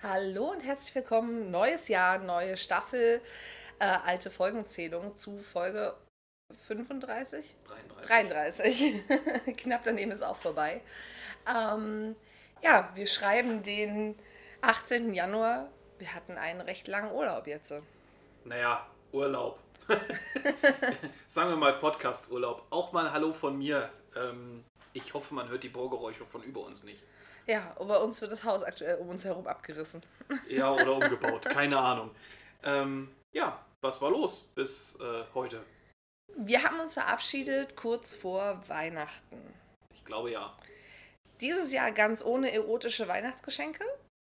Hallo und herzlich willkommen. Neues Jahr, neue Staffel, äh, alte Folgenzählung zu Folge 35? 33. 33. Knapp daneben ist auch vorbei. Ähm, ja, wir schreiben den 18. Januar. Wir hatten einen recht langen Urlaub jetzt. Naja, Urlaub. Sagen wir mal Podcast-Urlaub. Auch mal Hallo von mir. Ähm, ich hoffe, man hört die Bohrgeräusche von über uns nicht. Ja, bei uns wird das Haus aktuell um uns herum abgerissen. Ja, oder umgebaut. Keine Ahnung. Ähm, ja, was war los bis äh, heute? Wir haben uns verabschiedet kurz vor Weihnachten. Ich glaube ja. Dieses Jahr ganz ohne erotische Weihnachtsgeschenke.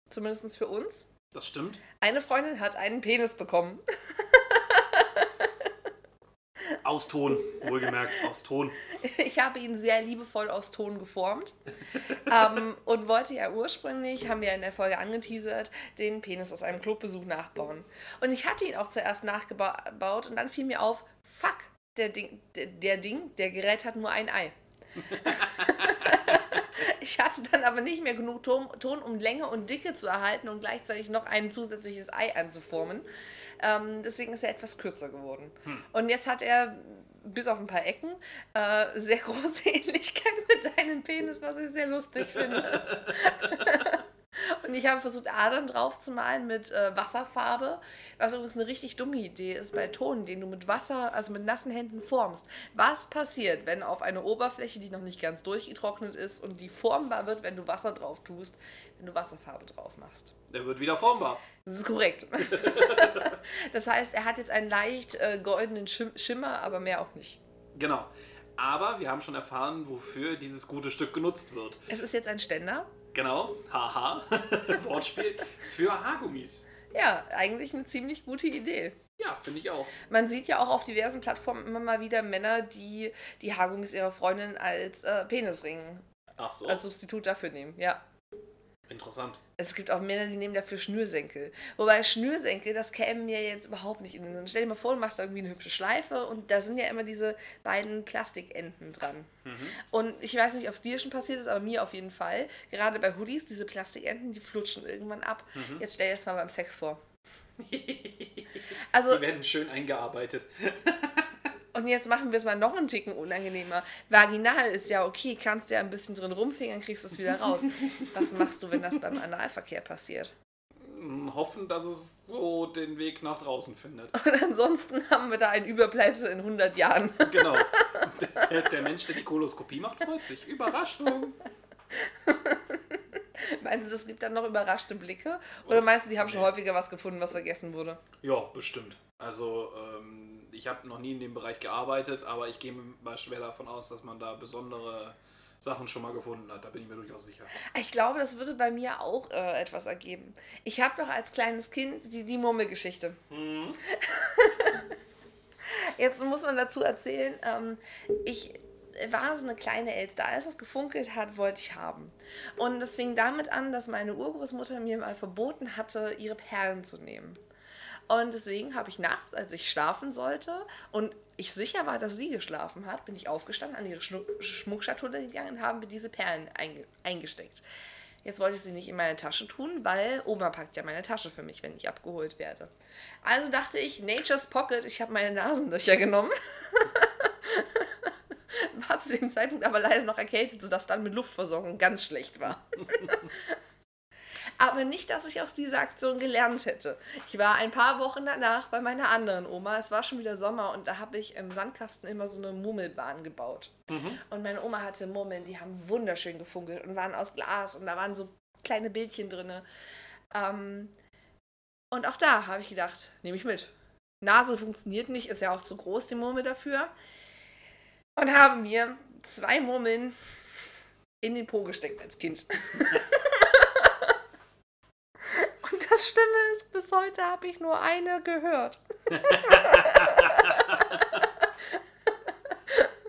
Zumindest für uns. Das stimmt. Eine Freundin hat einen Penis bekommen. Aus Ton, wohlgemerkt, aus Ton. Ich habe ihn sehr liebevoll aus Ton geformt ähm, und wollte ja ursprünglich, haben wir in der Folge angeteasert, den Penis aus einem Clubbesuch nachbauen. Und ich hatte ihn auch zuerst nachgebaut und dann fiel mir auf, fuck, der Ding, der, der Ding, der Gerät hat nur ein Ei. ich hatte dann aber nicht mehr genug Ton, Ton, um Länge und Dicke zu erhalten und gleichzeitig noch ein zusätzliches Ei anzuformen. Ähm, deswegen ist er etwas kürzer geworden. Hm. Und jetzt hat er bis auf ein paar Ecken äh, sehr große Ähnlichkeit mit deinem Penis, was ich sehr lustig finde. Und ich habe versucht, Adern drauf zu malen mit äh, Wasserfarbe, was übrigens eine richtig dumme Idee ist bei Ton, den du mit Wasser, also mit nassen Händen formst. Was passiert, wenn auf eine Oberfläche, die noch nicht ganz durchgetrocknet ist und die formbar wird, wenn du Wasser drauf tust, wenn du Wasserfarbe drauf machst? Der wird wieder formbar. Das ist korrekt. das heißt, er hat jetzt einen leicht äh, goldenen Schimmer, aber mehr auch nicht. Genau. Aber wir haben schon erfahren, wofür dieses gute Stück genutzt wird. Es ist jetzt ein Ständer. Genau, haha, Wortspiel, für Haargummis. Ja, eigentlich eine ziemlich gute Idee. Ja, finde ich auch. Man sieht ja auch auf diversen Plattformen immer mal wieder Männer, die die Haargummis ihrer Freundin als äh, Penisring so. als Substitut dafür nehmen. Ja. Interessant. Es gibt auch Männer, die nehmen dafür Schnürsenkel. Wobei Schnürsenkel, das käme mir jetzt überhaupt nicht in den Sinn. Stell dir mal vor, du machst da irgendwie eine hübsche Schleife und da sind ja immer diese beiden Plastikenden dran. Mhm. Und ich weiß nicht, ob es dir schon passiert ist, aber mir auf jeden Fall. Gerade bei Hoodies, diese Plastikenden, die flutschen irgendwann ab. Mhm. Jetzt stell dir das mal beim Sex vor. also, die werden schön eingearbeitet. Und jetzt machen wir es mal noch einen Ticken unangenehmer. Vaginal ist ja okay, kannst ja ein bisschen drin rumfingern, kriegst es wieder raus. Was machst du, wenn das beim Analverkehr passiert? Hm, hoffen, dass es so den Weg nach draußen findet. Und ansonsten haben wir da ein Überbleibsel in 100 Jahren. Genau. Der, der Mensch, der die Koloskopie macht, freut sich. Überraschung. Meinst du, es gibt dann noch überraschte Blicke? Oder meinst du, die haben schon häufiger was gefunden, was vergessen wurde? Ja, bestimmt. Also, ähm, ich habe noch nie in dem Bereich gearbeitet, aber ich gehe mal schwer davon aus, dass man da besondere Sachen schon mal gefunden hat. Da bin ich mir durchaus sicher. Ich glaube, das würde bei mir auch äh, etwas ergeben. Ich habe doch als kleines Kind die, die Murmelgeschichte. Mhm. Jetzt muss man dazu erzählen, ähm, ich war so eine kleine Elster. Alles, was gefunkelt hat, wollte ich haben. Und es fing damit an, dass meine Urgroßmutter mir mal verboten hatte, ihre Perlen zu nehmen. Und deswegen habe ich nachts, als ich schlafen sollte und ich sicher war, dass sie geschlafen hat, bin ich aufgestanden, an ihre Schmuckschatulle gegangen und habe mir diese Perlen einge eingesteckt. Jetzt wollte ich sie nicht in meine Tasche tun, weil Oma packt ja meine Tasche für mich, wenn ich abgeholt werde. Also dachte ich, Nature's Pocket, ich habe meine Nasenlöcher genommen. war zu dem Zeitpunkt aber leider noch erkältet, sodass dann mit Luftversorgung ganz schlecht war. Aber nicht, dass ich aus dieser Aktion gelernt hätte. Ich war ein paar Wochen danach bei meiner anderen Oma. Es war schon wieder Sommer und da habe ich im Sandkasten immer so eine Murmelbahn gebaut. Mhm. Und meine Oma hatte Murmeln, die haben wunderschön gefunkelt und waren aus Glas und da waren so kleine Bildchen drin. Ähm, und auch da habe ich gedacht, nehme ich mit. Nase funktioniert nicht, ist ja auch zu groß, die Murmel dafür. Und habe mir zwei Murmeln in den Po gesteckt als Kind. das Schlimme ist, bis heute habe ich nur eine gehört.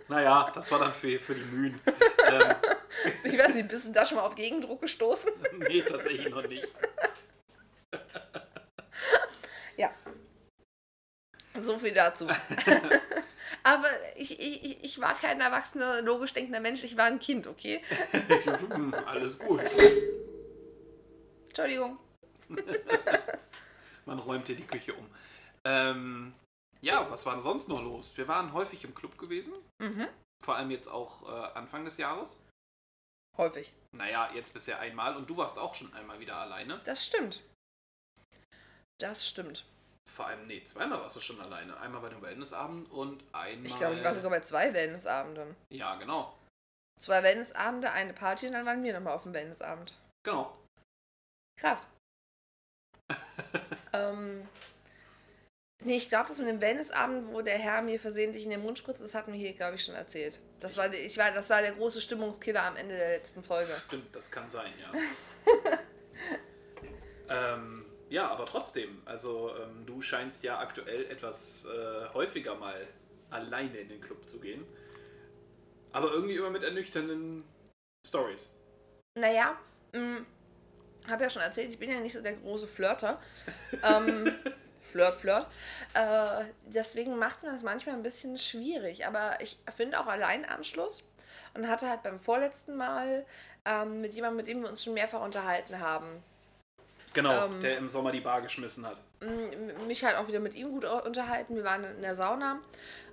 naja, das war dann für, für die Mühen. Ähm. Ich weiß nicht, bist du da schon mal auf Gegendruck gestoßen? nee, tatsächlich noch nicht. ja. So viel dazu. Aber ich, ich, ich war kein erwachsener, logisch denkender Mensch, ich war ein Kind, okay? Alles gut. Entschuldigung. Man räumt hier die Küche um. Ähm, ja, was war denn sonst noch los? Wir waren häufig im Club gewesen. Mhm. Vor allem jetzt auch äh, Anfang des Jahres. Häufig. Naja, jetzt bisher einmal. Und du warst auch schon einmal wieder alleine. Das stimmt. Das stimmt. Vor allem, nee, zweimal warst du schon alleine. Einmal bei dem Wellnessabend und einmal. Ich glaube, ich war sogar bei zwei Wellnessabenden. Ja, genau. Zwei Wellnessabende, eine Party und dann waren wir nochmal auf dem Wellnessabend. Genau. Krass. Ähm, nee, ich glaube, das mit dem Wellnessabend, wo der Herr mir versehentlich in den Mund spritzt, das hatten wir hier, glaube ich, schon erzählt. Das war, ich war, das war der große Stimmungskiller am Ende der letzten Folge. Stimmt, das kann sein, ja. ähm, ja, aber trotzdem, also ähm, du scheinst ja aktuell etwas äh, häufiger mal alleine in den Club zu gehen. Aber irgendwie immer mit ernüchternden Stories. Naja, habe ja schon erzählt, ich bin ja nicht so der große Flirter. ähm, Flirt, Flirt. Äh, deswegen macht es mir das manchmal ein bisschen schwierig. Aber ich finde auch allein Anschluss und hatte halt beim vorletzten Mal ähm, mit jemandem, mit dem wir uns schon mehrfach unterhalten haben, Genau, Ähm, der im Sommer die Bar geschmissen hat. mich halt auch wieder mit ihm gut unterhalten. Wir waren in der Sauna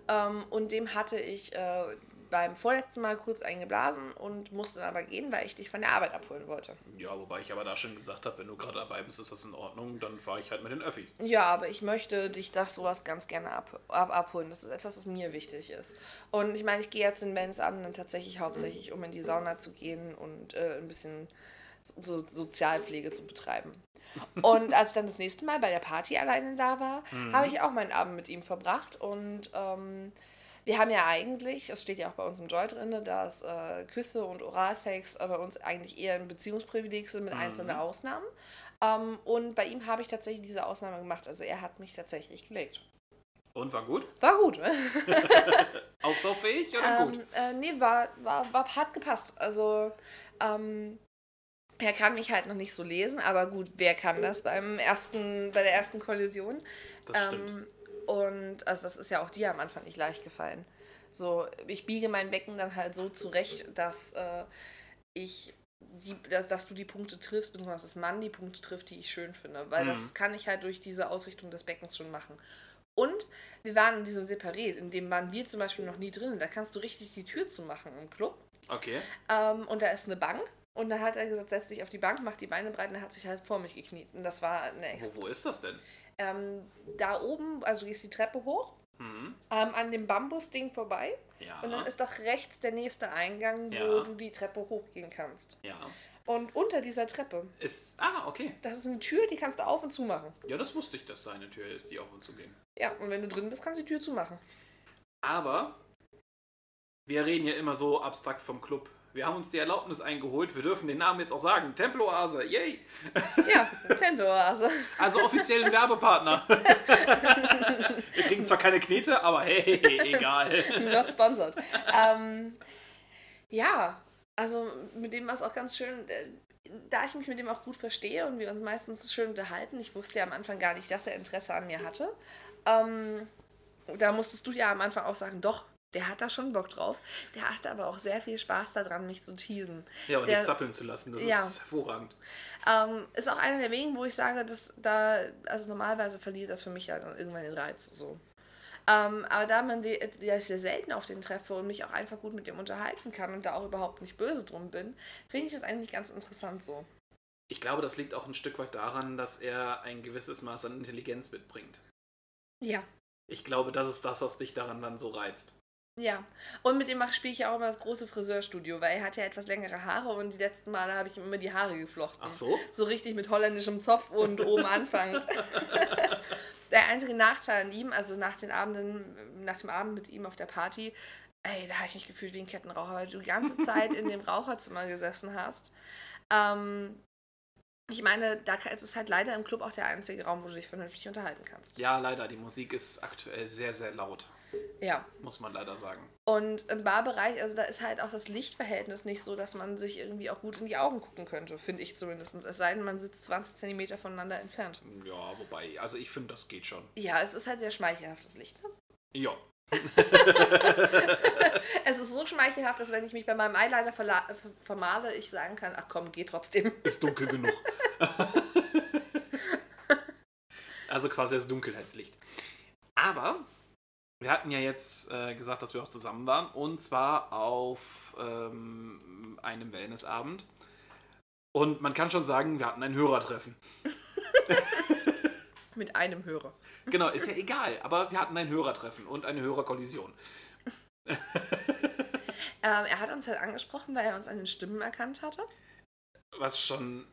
ähm, und dem hatte ich äh, beim vorletzten Mal kurz eingeblasen und musste dann aber gehen, weil ich dich von der Arbeit abholen wollte. Ja, wobei ich aber da schon gesagt habe, wenn du gerade dabei bist, ist das in Ordnung, dann fahre ich halt mit den Öffis. Ja, aber ich möchte dich nach sowas ganz gerne ab, ab, abholen. Das ist etwas, was mir wichtig ist. Und ich meine, ich gehe jetzt in Mensabend dann tatsächlich hauptsächlich, um in die Sauna zu gehen und äh, ein bisschen so Sozialpflege zu betreiben. Und als ich dann das nächste Mal bei der Party alleine da war, habe ich auch meinen Abend mit ihm verbracht. Und ähm, wir haben ja eigentlich, es steht ja auch bei uns im Joy drin, dass äh, Küsse und Oralsex äh, bei uns eigentlich eher ein Beziehungsprivileg sind mit einzelnen Ausnahmen. Ähm, und bei ihm habe ich tatsächlich diese Ausnahme gemacht. Also er hat mich tatsächlich gelegt. Und war gut? War gut. Ausbaufähig oder gut? Ähm, äh, nee, war, war, war hart gepasst. Also, ähm, er kann mich halt noch nicht so lesen, aber gut, wer kann das beim ersten, bei der ersten Kollision? Das stimmt. Und also das ist ja auch dir am Anfang nicht leicht gefallen. So, ich biege mein Becken dann halt so zurecht, dass äh, ich die, dass, dass du die Punkte triffst, beziehungsweise dass Mann die Punkte trifft, die ich schön finde. Weil Mhm. das kann ich halt durch diese Ausrichtung des Beckens schon machen. Und wir waren in diesem Separé, in dem waren wir zum Beispiel noch nie drin. Da kannst du richtig die Tür zumachen im Club. Okay. Ähm, und da ist eine Bank. Und dann hat er gesagt, setz dich auf die Bank, mach die Beine breit und er hat sich halt vor mich gekniet. Und das war eine extra. Wo, wo ist das denn? Ähm, da oben, also gehst die Treppe hoch, Mhm. ähm, an dem Bambusding vorbei. Ja. Und dann ist doch rechts der nächste Eingang, wo Ja. du die Treppe hochgehen kannst. ja. Und unter dieser Treppe, Ist. Ah, okay. das ist eine Tür, die kannst du auf und zu machen. Ja, das wusste ich, dass da eine Tür ist, die auf und zu gehen. Ja, und wenn du drin bist, kannst du die Tür zumachen. Aber wir reden ja immer so abstrakt vom Club. Wir haben uns die Erlaubnis eingeholt, wir dürfen den Namen jetzt auch sagen. Temploase, yay! Ja, Tempeloase. Also offiziell ein Werbepartner. wir kriegen zwar keine Knete, aber hey, egal. Not sponsored. ähm, ja, also mit dem war es auch ganz schön, äh, da ich mich mit dem auch gut verstehe und wir uns meistens schön unterhalten. Ich wusste ja am Anfang gar nicht, dass er Interesse an mir hatte. Ähm, da musstest du ja am Anfang auch sagen, doch, der hat da schon Bock drauf. Der hatte aber auch sehr viel Spaß daran, mich zu teasen. Ja, und Der- dich zappeln zu lassen, das Ja. ist hervorragend. Ähm, ist auch einer der wenigen, wo ich sage, dass da, also normalerweise verliert das für mich ja dann irgendwann den Reiz. So. Ähm, aber da man die, die ich sehr selten auf den treffe und mich auch einfach gut mit dem unterhalten kann und da auch überhaupt nicht böse drum bin, finde ich das eigentlich ganz interessant so. Ich glaube, das liegt auch ein Stück weit daran, dass er ein gewisses Maß an Intelligenz mitbringt. Ja. Ich glaube, das ist das, was dich daran dann so reizt. Ja, und mit dem spiele ich ja auch immer das große Friseurstudio, weil er hat ja etwas längere Haare und die letzten Male habe ich ihm immer die Haare geflochten. Ach so? So richtig mit holländischem Zopf und oben anfangend. der einzige Nachteil an ihm, also nach den Abenden, nach dem Abend mit ihm auf der Party, ey, da habe ich mich gefühlt wie ein Kettenraucher, weil du die ganze Zeit in dem Raucherzimmer gesessen hast. Ähm, ich meine, da ka- es ist halt leider im Club auch der einzige Raum, wo du dich vernünftig unterhalten kannst. Ja, leider, die Musik ist aktuell sehr, sehr laut, Ja. muss man leider sagen. Und im Barbereich, also da ist halt auch das Lichtverhältnis nicht so, dass man sich irgendwie auch gut in die Augen gucken könnte, finde ich zumindest. Es sei denn, man sitzt 20 Zentimeter voneinander entfernt. Ja, wobei, also ich finde, das geht schon. Ja, es ist halt sehr schmeichelhaftes Licht. Ne? Ja. Es ist so schmeichelhaft, dass wenn ich mich bei meinem Eyeliner vermale, ich sagen kann, ach komm, geh trotzdem. Ist dunkel genug. Also quasi das Dunkelheitslicht. Aber wir hatten ja jetzt äh, gesagt, dass wir auch zusammen waren. Und zwar auf ähm, einem Wellnessabend. Und man kann schon sagen, wir hatten ein Hörertreffen. Mit einem Hörer. Genau, ist ja egal. Aber wir hatten ein Hörertreffen und eine Hörerkollision. ähm, er hat uns halt angesprochen, weil er uns an den Stimmen erkannt hatte. Was schon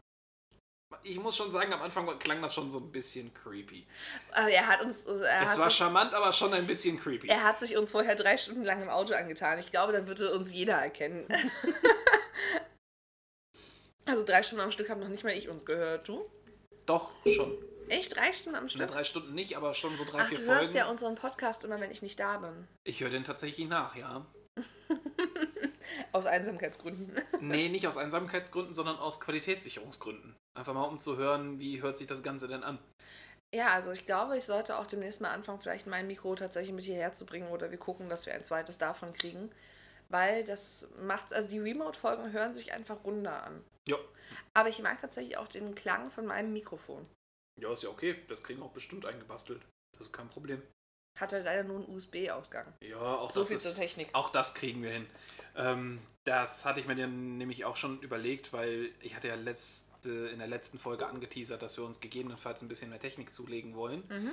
ich muss schon sagen, am Anfang klang das schon so ein bisschen creepy. Aber er hat uns. Er es hat war sich, charmant, aber schon ein bisschen creepy. Er hat sich uns vorher drei Stunden lang im Auto angetan. Ich glaube, dann würde uns jeder erkennen. also drei Stunden am Stück haben noch nicht mal ich uns gehört, du? Doch, schon. Echt? Drei Stunden am Stück? Na, drei Stunden nicht, aber schon so drei, Ach, vier du Folgen. hörst ja unseren Podcast immer, wenn ich nicht da bin. Ich höre den tatsächlich nach, ja. aus Einsamkeitsgründen. nee, nicht aus Einsamkeitsgründen, sondern aus Qualitätssicherungsgründen. Einfach mal um zu hören, wie hört sich das Ganze denn an. Ja, also ich glaube, ich sollte auch demnächst mal anfangen, vielleicht mein Mikro tatsächlich mit hierher zu bringen oder wir gucken, dass wir ein zweites davon kriegen. Weil das macht, also die Remote-Folgen hören sich einfach runder an. Ja. Aber ich mag tatsächlich auch den Klang von meinem Mikrofon. Ja, ist ja okay. Das kriegen wir auch bestimmt eingebastelt. Das ist kein Problem. Hat halt leider nur einen USB-Ausgang. Ja, auch so das viel ist, zur Technik. Auch das kriegen wir hin. Ähm, das hatte ich mir dann nämlich auch schon überlegt, weil ich hatte ja letzte, in der letzten Folge angeteasert, dass wir uns gegebenenfalls ein bisschen mehr Technik zulegen wollen. Mhm.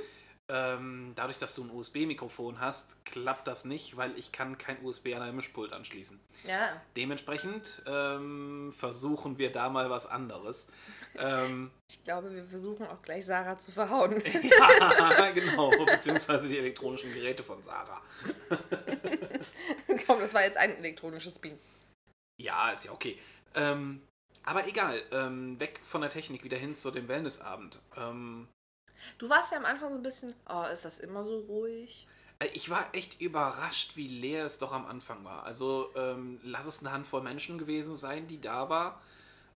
Ähm, dadurch, dass du ein USB-Mikrofon hast, klappt das nicht, weil ich kann kein USB an ein Mischpult anschließen. Ja. Dementsprechend ähm, versuchen wir da mal was anderes. Ähm, ich glaube, wir versuchen auch gleich Sarah zu verhauen. ja, genau, beziehungsweise die elektronischen Geräte von Sarah. Komm, das war jetzt ein elektronisches Beam. Ja, ist ja okay. Ähm, aber egal, ähm, weg von der Technik wieder hin zu dem Wellnessabend. Ähm, du warst ja am Anfang so ein bisschen, oh, ist das immer so ruhig? Äh, ich war echt überrascht, wie leer es doch am Anfang war. Also ähm, lass es eine Handvoll Menschen gewesen sein, die da war.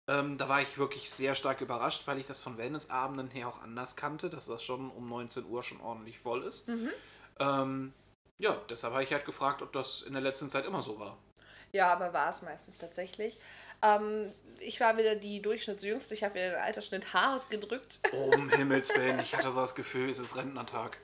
Ähm, da war ich wirklich sehr stark überrascht, weil ich das von Wellnessabenden her auch anders kannte, dass das schon um 19 Uhr schon ordentlich voll ist. Mhm. Ähm, ja, deshalb habe ich halt gefragt, ob das in der letzten Zeit immer so war. Ja, aber war es meistens tatsächlich. Ähm, ich war wieder die Durchschnittsjüngste. Ich habe wieder den Altersschnitt hart gedrückt. Oh, um Himmels Willen. Ich hatte so das Gefühl, es ist Rentnertag.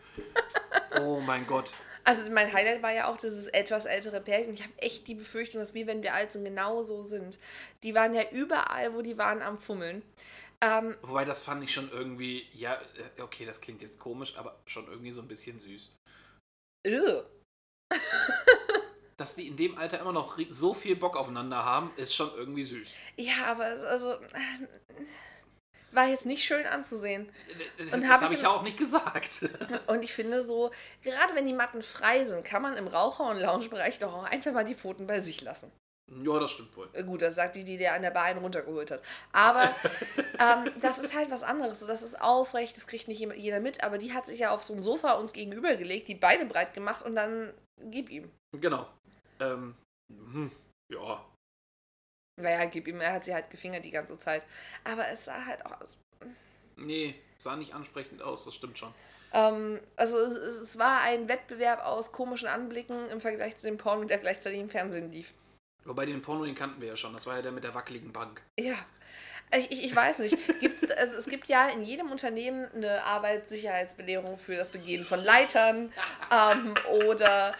Oh mein Gott. Also mein Highlight war ja auch dieses etwas ältere Pärchen. Ich habe echt die Befürchtung, dass wir, wenn wir alt sind, genau so sind. Die waren ja überall, wo die waren, am Fummeln. Ähm, Wobei, das fand ich schon irgendwie, ja, äh, okay, das klingt jetzt komisch, aber schon irgendwie so ein bisschen süß. Ew. Dass die in dem Alter immer noch so viel Bock aufeinander haben, ist schon irgendwie süß. Ja, aber also war jetzt nicht schön anzusehen. Und das habe ich ja auch nicht gesagt. Und ich finde so, gerade wenn die Matten frei sind, kann man im Raucher- und Loungebereich doch auch einfach mal die Pfoten bei sich lassen. Ja, das stimmt wohl. Gut, das sagt die, die der an der Beine runtergeholt hat. Aber ähm, das ist halt was anderes. So, das ist aufrecht, das kriegt nicht jeder mit. Aber die hat sich ja auf so ein Sofa uns gegenübergelegt, die Beine breit gemacht und dann gib ihm. Genau. Ähm, hm, ja. Naja, gib ihm, er hat sie halt gefingert die ganze Zeit. Aber es sah halt auch aus. Nee, sah nicht ansprechend aus, das stimmt schon. Ähm, also es, es, war ein Wettbewerb aus komischen Anblicken im Vergleich zu dem Porno, der gleichzeitig im Fernsehen lief. Wobei den Porno, den kannten wir ja schon. Das war ja der mit der wackeligen Bank. Ja. Ich, ich, ich weiß nicht. Gibt's, also es gibt ja in jedem Unternehmen eine Arbeitssicherheitsbelehrung für das Begehen von Leitern ähm, oder.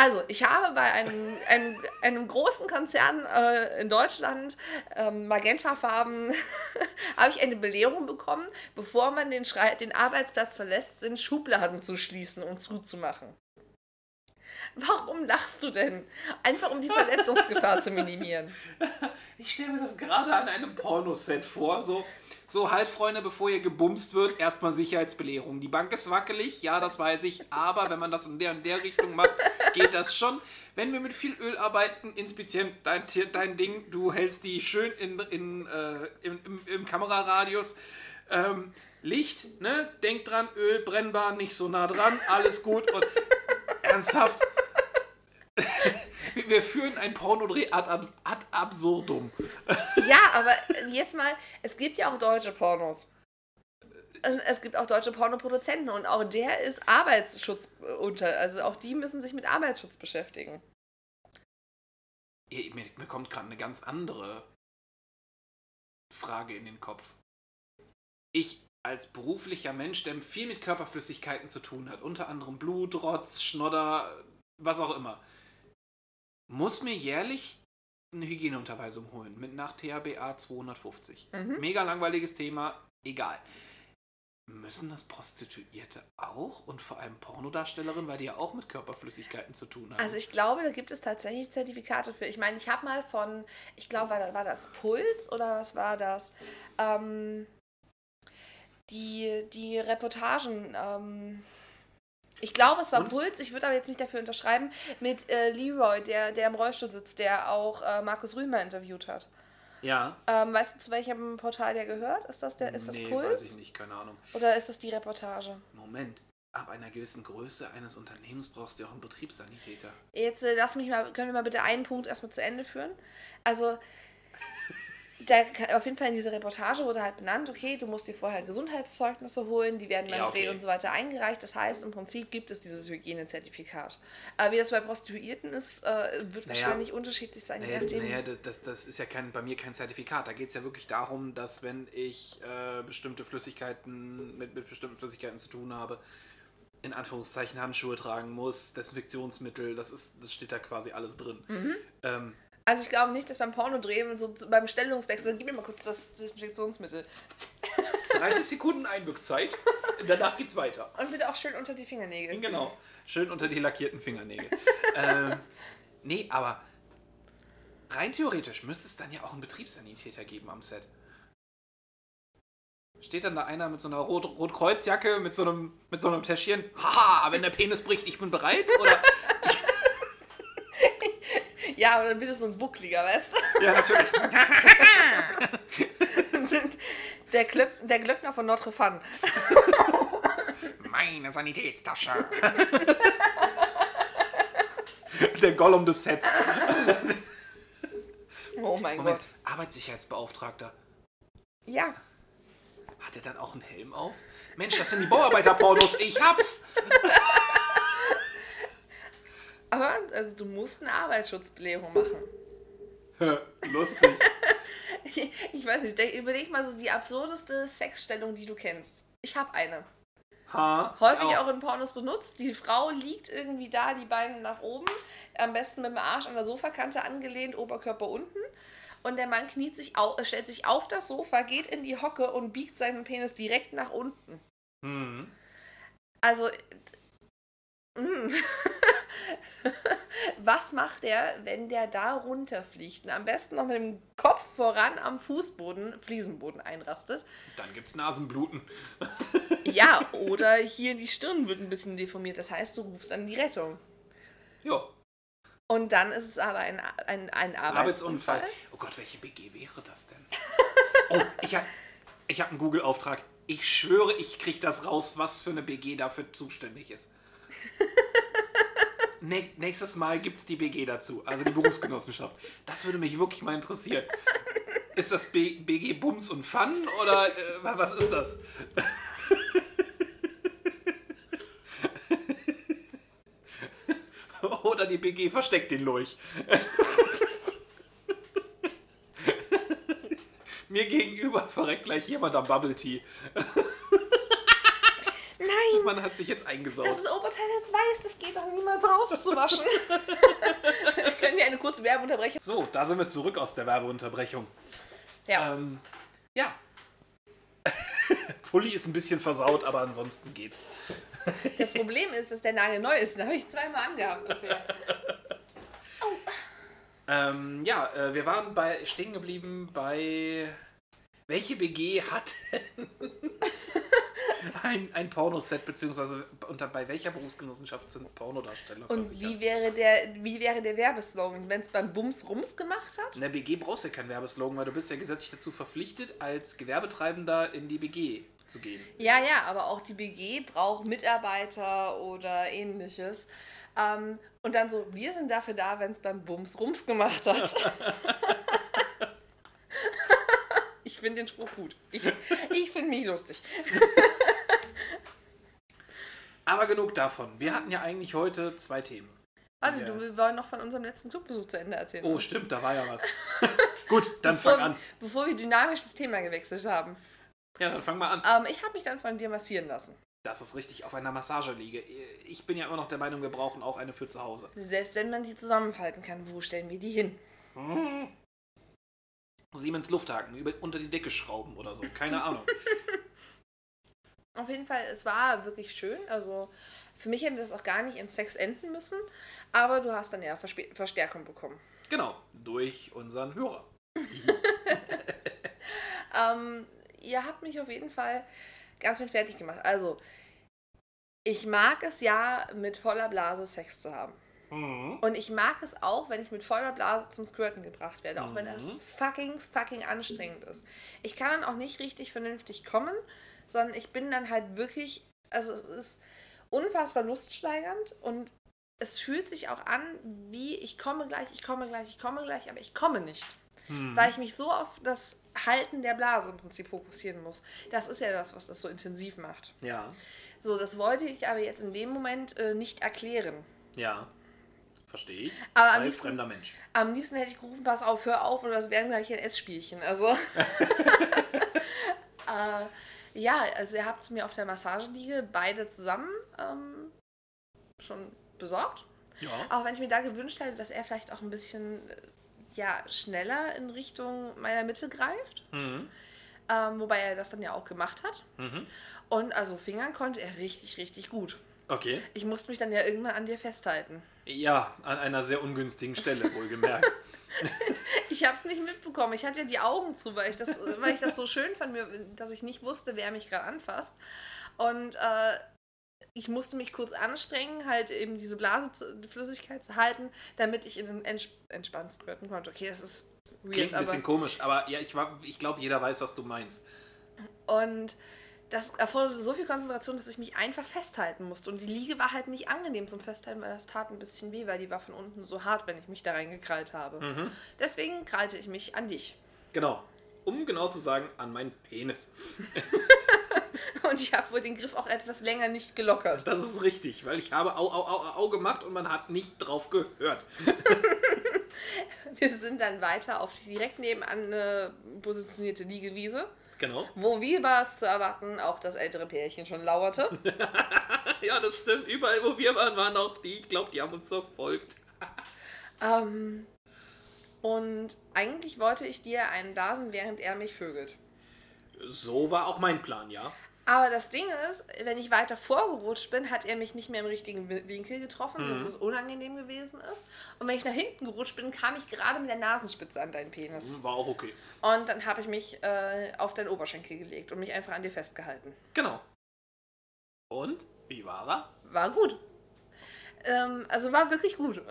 Also, ich habe bei einem, einem, einem großen Konzern äh, in Deutschland, ähm, Magentafarben, habe ich eine Belehrung bekommen, bevor man den, Schrei den Arbeitsplatz verlässt, sind Schubladen zu schließen und zuzumachen. Warum lachst du denn? Einfach um die Verletzungsgefahr zu minimieren. Ich stelle mir das gerade an einem Pornoset vor, so, so halt Freunde, bevor ihr gebumst wird, erstmal Sicherheitsbelehrung. Die Bank ist wackelig, ja, das weiß ich, aber wenn man das in der und der Richtung macht, geht das schon. Wenn wir mit viel Öl arbeiten, inspizieren dein, dein Ding, du hältst die schön in, in, äh, im, im, im Kameraradius. Ähm, Licht, ne? Denk dran, Öl brennbar, nicht so nah dran, alles gut und ernsthaft. Wir führen ein Pornodreh ad, ad, ad absurdum. Ja, aber jetzt mal, es gibt ja auch deutsche Pornos. Es gibt auch deutsche Pornoproduzenten und auch der ist Arbeitsschutz unter. Also auch die müssen sich mit Arbeitsschutz beschäftigen. Mir, mir kommt gerade eine ganz andere Frage in den Kopf. ich als beruflicher Mensch, der viel mit Körperflüssigkeiten zu tun hat, unter anderem Blut, Rotz, Schnodder, was auch immer, muss mir jährlich eine Hygieneunterweisung holen mit nach THBA 250. Mhm. Mega langweiliges Thema, egal. Müssen das Prostituierte auch und vor allem Pornodarstellerinnen, weil die ja auch mit Körperflüssigkeiten zu tun haben? Also ich glaube, da gibt es tatsächlich Zertifikate für. Ich meine, ich habe mal von, ich glaube, war, das- war das Puls oder was war das? Ähm, die, die Reportagen, ähm, ich glaube, es war Und? Puls, ich würde aber jetzt nicht dafür unterschreiben, mit äh, Leroy, der, der im Rollstuhl sitzt, der auch äh, Markus Rümer interviewt hat. ja. Ähm, weißt du, zu welchem Portal der gehört? Ist das, der, ist das nee, Puls? weiß ich nicht, keine Ahnung. Oder ist das die Reportage? Moment, ab einer gewissen Größe eines Unternehmens brauchst du auch einen Betriebssanitäter. Jetzt äh, lass mich mal, können wir mal bitte einen Punkt erstmal zu Ende führen? Also, da, auf jeden Fall in dieser Reportage wurde halt benannt, okay, du musst dir vorher Gesundheitszeugnisse holen, die werden beim Ja, okay. Dreh und so weiter eingereicht. Das heißt, im Prinzip gibt es dieses Hygienezertifikat. Aber wie das bei Prostituierten ist, äh, wird Naja. wahrscheinlich unterschiedlich sein, Naja, naja das, das, das ist ja kein, bei mir kein Zertifikat. Da geht es ja wirklich darum, dass wenn ich äh, bestimmte Flüssigkeiten mit, mit bestimmten Flüssigkeiten zu tun habe, in Anführungszeichen Handschuhe tragen muss, Desinfektionsmittel, das ist, das steht da quasi alles drin. Mhm. Ähm, Also ich glaube nicht, dass beim Pornodrehen, so beim Stellungswechsel, gib mir mal kurz das Desinfektionsmittel. 30 Sekunden Einwirkzeit, danach geht's weiter. Und bitte auch schön unter die Fingernägel. Genau. Schön unter die lackierten Fingernägel. ähm, nee, aber rein theoretisch müsste es dann ja auch einen Betriebssanitäter geben am Set. Steht dann da einer mit so einer Rot Rotkreuzjacke, mit so einem, mit so einem Täschchen? Haha, wenn der Penis bricht, ich bin bereit? Oder? Ja, aber dann bitte so ein buckliger, weißt du? Ja, natürlich. Der, Glöck, der Glöckner von Notre Dame. Meine Sanitätstasche. der Gollum des Sets. Oh mein Moment, Gott. Arbeitssicherheitsbeauftragter. Ja. Hat er dann auch einen Helm auf? Mensch, das sind die Bauarbeiterpornos. Ich hab's. Aber also du musst eine Arbeitsschutzbelehrung machen. Lustig. Ich, ich weiß nicht, denk- überleg mal so die absurdeste Sexstellung, die du kennst. Ich habe eine. Ha, Häufig ich auch in Pornos benutzt. Die Frau liegt irgendwie da, die Beine nach oben, am besten mit dem Arsch an der Sofakante angelehnt, Oberkörper unten. Und der Mann kniet sich auf, stellt sich auf das Sofa, geht in die Hocke und biegt seinen Penis direkt nach unten. Hm. Also, mm. was macht er, wenn der da runterfliegt und am besten noch mit dem Kopf voran am Fußboden, Fliesenboden einrastet? Dann gibt's Nasenbluten. Ja, oder hier die Stirn wird ein bisschen deformiert. Das heißt, du rufst dann die Rettung. Jo, Und dann ist es aber ein, ein, ein Arbeitsunfall. Arbeitsunfall. Oh Gott, welche BG wäre das denn? Oh, ich habe ich hab einen Google-Auftrag. Ich schwöre, ich krieg das raus, was für eine BG dafür zuständig ist. Nä- Nächstes Mal gibt's die BG dazu, also die Berufsgenossenschaft. Das würde mich wirklich mal interessieren. Ist das B BG Bums und Fun oder äh, wa- was ist das? Oder die BG versteckt den Lurch. Mir gegenüber verreckt gleich jemand am Bubble Tea. Nein, Man hat sich jetzt eingesaugt. das ist Oberteil jetzt weiß, das geht doch niemals rauszuwaschen. Können wir eine kurze Werbeunterbrechung? So, da sind wir zurück aus der Werbeunterbrechung. Ja. Ähm, ja. Pulli ist ein bisschen versaut, aber ansonsten geht's. Das Problem ist, dass der Nagel neu ist. Den habe ich zweimal angehabt bisher. Ähm, ja, äh, wir waren bei stehen geblieben bei welche BG hat denn ein, ein Pornoset, beziehungsweise unter bei welcher Berufsgenossenschaft sind Pornodarsteller Und versichert? wie wäre der, wie wäre der Werbeslogan, wenn es beim Bums Rums gemacht hat? In der BG brauchst du ja keinen Werbeslogan, weil du bist ja gesetzlich dazu verpflichtet, als Gewerbetreibender in die BG zu gehen. Ja, ja, aber auch die BG braucht Mitarbeiter oder ähnliches. Ähm, und dann so, wir sind dafür da, wenn es beim Bums Rums gemacht hat. ich finde den Spruch gut. Ich, ich finde mich lustig. Aber genug davon. Wir hatten ja eigentlich heute zwei Themen. Warte, Ja. du wir wollen noch von unserem letzten Clubbesuch zu Ende erzählen. Oh, stimmt, da war ja was. Gut, dann bevor, fang an. Bevor wir dynamisch das Thema gewechselt haben. Ja, dann fang mal an. Ähm, ich habe mich dann von dir massieren lassen. Das ist richtig, auf einer Massageliege. Ich bin ja immer noch der Meinung, wir brauchen auch eine für zu Hause. Selbst wenn man die zusammenfalten kann, wo stellen wir die hin? Siemens Lufthaken, über, unter die Decke schrauben oder so. Keine Ahnung. Auf jeden Fall, es war wirklich schön. Also für mich hätte das auch gar nicht in Sex enden müssen. Aber du hast dann ja Verspe Verstärkung bekommen. Genau, durch unseren Hörer. Ähm, ihr habt mich auf jeden Fall ganz schön fertig gemacht. Also, ich mag es ja, mit voller Blase Sex zu haben. Und ich mag es auch, wenn ich mit voller Blase zum Squirten gebracht werde, auch wenn das fucking, fucking anstrengend ist. Ich kann dann auch nicht richtig vernünftig kommen, sondern ich bin dann halt wirklich, also es ist unfassbar luststeigernd und es fühlt sich auch an, wie ich komme gleich, ich komme gleich, ich komme gleich, aber ich komme nicht. Weil ich mich so auf das Halten der Blase im Prinzip fokussieren muss. Das ist ja das, was das so intensiv macht. Ja, So, das wollte ich aber jetzt in dem Moment äh, nicht erklären. ja. Verstehe ich. Aber am liebsten- fremder Mensch. Am liebsten hätte ich gerufen, pass auf, hör auf, oder das wären gleich ein Essspielchen. Also. äh, ja, also ihr habt mir auf der Massageliege beide zusammen ähm, schon besorgt. Ja. Auch wenn ich mir da gewünscht hätte, dass er vielleicht auch ein bisschen äh, ja, schneller in Richtung meiner Mitte greift. Mhm. Ähm, wobei er das dann ja auch gemacht hat. Mhm. Und also fingern konnte er richtig, richtig gut. Okay. Ich musste mich dann ja irgendwann an dir festhalten. Ja, an einer sehr ungünstigen Stelle, wohlgemerkt. Ich habe es nicht mitbekommen. Ich hatte ja die Augen zu, weil ich das, weil ich das so schön fand, dass ich nicht wusste, wer mich gerade anfasst. Und äh, ich musste mich kurz anstrengen, halt eben diese Blase, zu, die Flüssigkeit zu halten, damit ich in den Ents entspannt squirten konnte. Okay, das ist weird, Klingt ein bisschen komisch, aber ja, ich, war- ich glaube, jeder weiß, was du meinst. Und das erforderte so viel Konzentration, dass ich mich einfach festhalten musste. Und die Liege war halt nicht angenehm zum Festhalten, weil das tat ein bisschen weh, weil die war von unten so hart, wenn ich mich da reingekrallt habe. Mhm. Deswegen krallte ich mich an dich. Genau. Um genau zu sagen, an meinen Penis. Und ich habe wohl den Griff auch etwas länger nicht gelockert. Das ist richtig, weil ich habe au, au, au, au gemacht und man hat nicht drauf gehört. Wir sind dann weiter auf die direkt nebenan äh, positionierte Liegewiese, Genau. wo wie war es zu erwarten, auch das ältere Pärchen schon lauerte. Ja, das stimmt. Überall, wo wir waren, waren auch die. Ich glaube, die haben uns verfolgt. ähm, und eigentlich wollte ich dir einen blasen, während er mich vögelt. So war auch mein Plan, ja. Aber das Ding ist, wenn ich weiter vorgerutscht bin, hat er mich nicht mehr im richtigen Wi- Winkel getroffen, Mhm. sodass es unangenehm gewesen ist. Und wenn ich nach hinten gerutscht bin, kam ich gerade mit der Nasenspitze an deinen Penis. War auch okay. Und dann habe ich mich äh, auf deinen Oberschenkel gelegt und mich einfach an dir festgehalten. Genau. Und? Wie war er? War gut. Ähm, also war wirklich gut.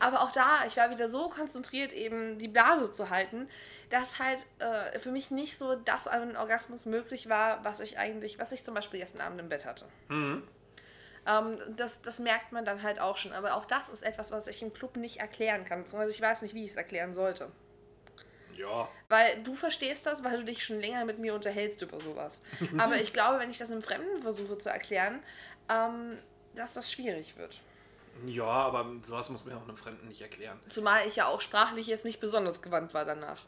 Aber auch da, ich war wieder so konzentriert, eben die Blase zu halten, dass halt äh, für mich nicht so das an Orgasmus möglich war, was ich eigentlich, was ich zum Beispiel gestern Abend im Bett hatte. Mhm. Ähm, das, das merkt man dann halt auch schon. Aber auch das ist etwas, was ich im Club nicht erklären kann. Beziehungsweise ich weiß nicht, wie ich es erklären sollte. Ja. Weil du verstehst das, weil du dich schon länger mit mir unterhältst über sowas. Aber ich glaube, wenn ich das einem Fremden versuche zu erklären, ähm, dass das schwierig wird. Ja, aber sowas muss man ja auch einem Fremden nicht erklären. Zumal ich ja auch sprachlich jetzt nicht besonders gewandt war danach.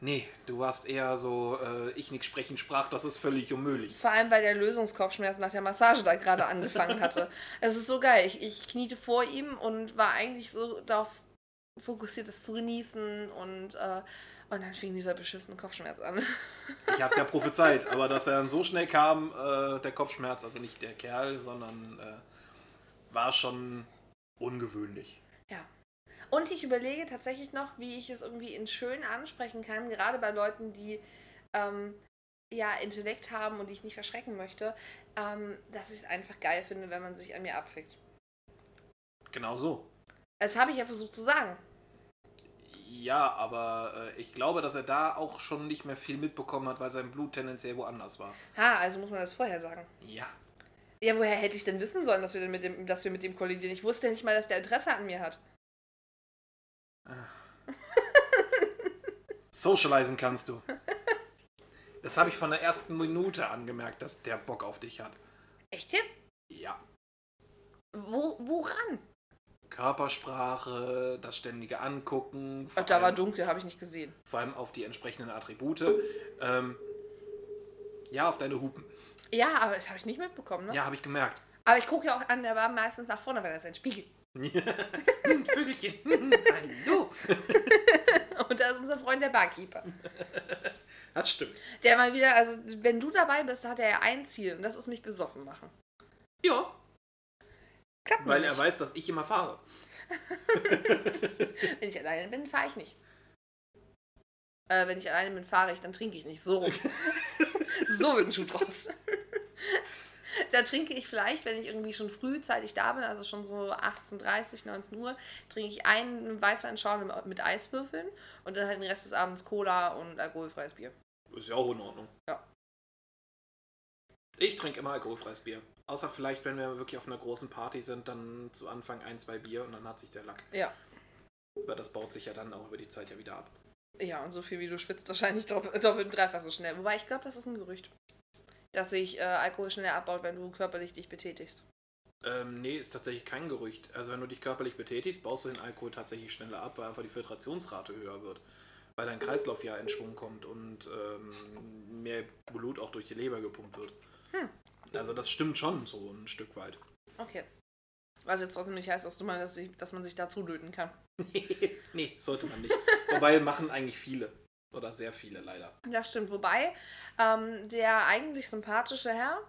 Nee, du warst eher so, äh, ich nicht sprechen sprach, das ist völlig unmöglich. Vor allem, weil der Lösungskopfschmerz nach der Massage da gerade angefangen hatte. Es ist so geil. Ich, ich kniete vor ihm und war eigentlich so darauf fokussiert, es zu genießen und, äh, und dann fing dieser beschissene Kopfschmerz an. Ich hab's ja prophezeit, aber dass er dann so schnell kam, äh, der Kopfschmerz, also nicht der Kerl, sondern äh, war schon ungewöhnlich. Ja. Und ich überlege tatsächlich noch, wie ich es irgendwie in schön ansprechen kann, gerade bei Leuten, die ähm, ja Intellekt haben und die ich nicht verschrecken möchte, ähm, dass ich es einfach geil finde, wenn man sich an mir abfickt. Genau so. Das habe ich ja versucht zu sagen. Ja, aber äh, ich glaube, dass er da auch schon nicht mehr viel mitbekommen hat, weil sein Blut tendenziell woanders war. Ha, also muss man das vorher sagen. Ja. Ja, woher hätte ich denn wissen sollen, dass wir, denn mit dem, dass wir mit dem kollidieren? Ich wusste ja nicht mal, dass der Interesse an mir hat. Socializen kannst du. Das habe ich von der ersten Minute angemerkt, dass der Bock auf dich hat. Echt jetzt? Ja. Wo, woran? Körpersprache, das ständige Angucken. Ach, da war allem- dunkel, habe ich nicht gesehen. vor allem auf die entsprechenden Attribute. Ähm, Ja, auf deine Hupen. Ja, aber das habe ich nicht mitbekommen, ne? Ja, habe ich gemerkt. Aber ich gucke ja auch an, der war meistens nach vorne, weil das ist ein Spiegel. Vögelchen. Hallo. Und da ist unser Freund der Barkeeper. Das stimmt. Der mal wieder, also wenn du dabei bist, hat er ja ein Ziel und das ist mich besoffen machen. Ja, Klappt weil nur er nicht. weiß, dass ich immer fahre. Wenn ich alleine bin, fahre ich nicht. Äh, wenn ich alleine bin, fahre ich, dann trinke ich nicht. So rum. so wird ein Schuh draus. Da trinke ich vielleicht, wenn ich irgendwie schon frühzeitig da bin, also schon so 18.30, 19 Uhr, trinke ich einen Weißweinschorle mit Eiswürfeln und dann halt den Rest des Abends Cola und alkoholfreies Bier. Ist ja auch in Ordnung. Ja. Ich trinke immer alkoholfreies Bier. Außer vielleicht, wenn wir wirklich auf einer großen Party sind, dann zu Anfang ein, zwei Bier und dann hat sich der Lack. Ja. Weil das baut sich ja dann auch über die Zeit ja wieder ab. Ja, und so viel wie du schwitzt, wahrscheinlich doppelt, doppelt und dreifach so schnell. Wobei ich glaube, das ist ein Gerücht. Dass sich äh, Alkohol schneller abbaut, wenn du körperlich dich betätigst. Ähm, nee, ist tatsächlich kein Gerücht. Also wenn du dich körperlich betätigst, baust du den Alkohol tatsächlich schneller ab, weil einfach die Filtrationsrate höher wird. Weil dein Kreislauf ja in Schwung kommt und ähm, mehr Blut auch durch die Leber gepumpt wird. Hm. Also das stimmt schon so ein Stück weit. Okay. Was jetzt trotzdem nicht heißt, dass, du mal, dass, ich, dass man sich dazu löten kann. nee, sollte man nicht. Wobei machen eigentlich viele. Oder sehr viele leider. Das stimmt. Wobei, ähm, der eigentlich sympathische Herr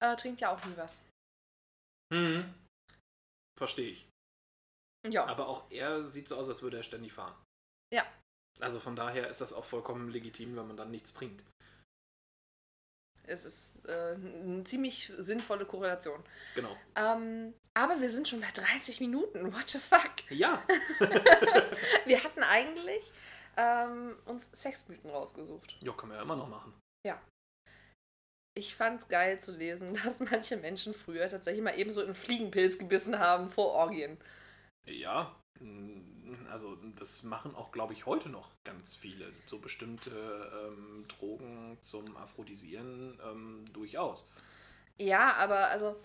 äh, trinkt ja auch nie was. Mhm. Verstehe ich. Ja. Aber auch er sieht so aus, als würde er ständig fahren. Ja. Also von daher ist das auch vollkommen legitim, wenn man dann nichts trinkt. Es ist äh, eine ziemlich sinnvolle Korrelation. Genau. Ähm, aber wir sind schon bei 30 Minuten. What the fuck? Ja, Wir hatten eigentlich ähm, uns Sexmythen rausgesucht. ja, können wir ja immer noch machen. Ich fand's geil zu lesen, dass manche Menschen früher tatsächlich mal ebenso einen Fliegenpilz gebissen haben vor Orgien. Ja, mm, also das machen auch, glaube ich, heute noch ganz viele. So bestimmte ähm, Drogen zum Aphrodisieren ähm, durchaus. Ja, aber also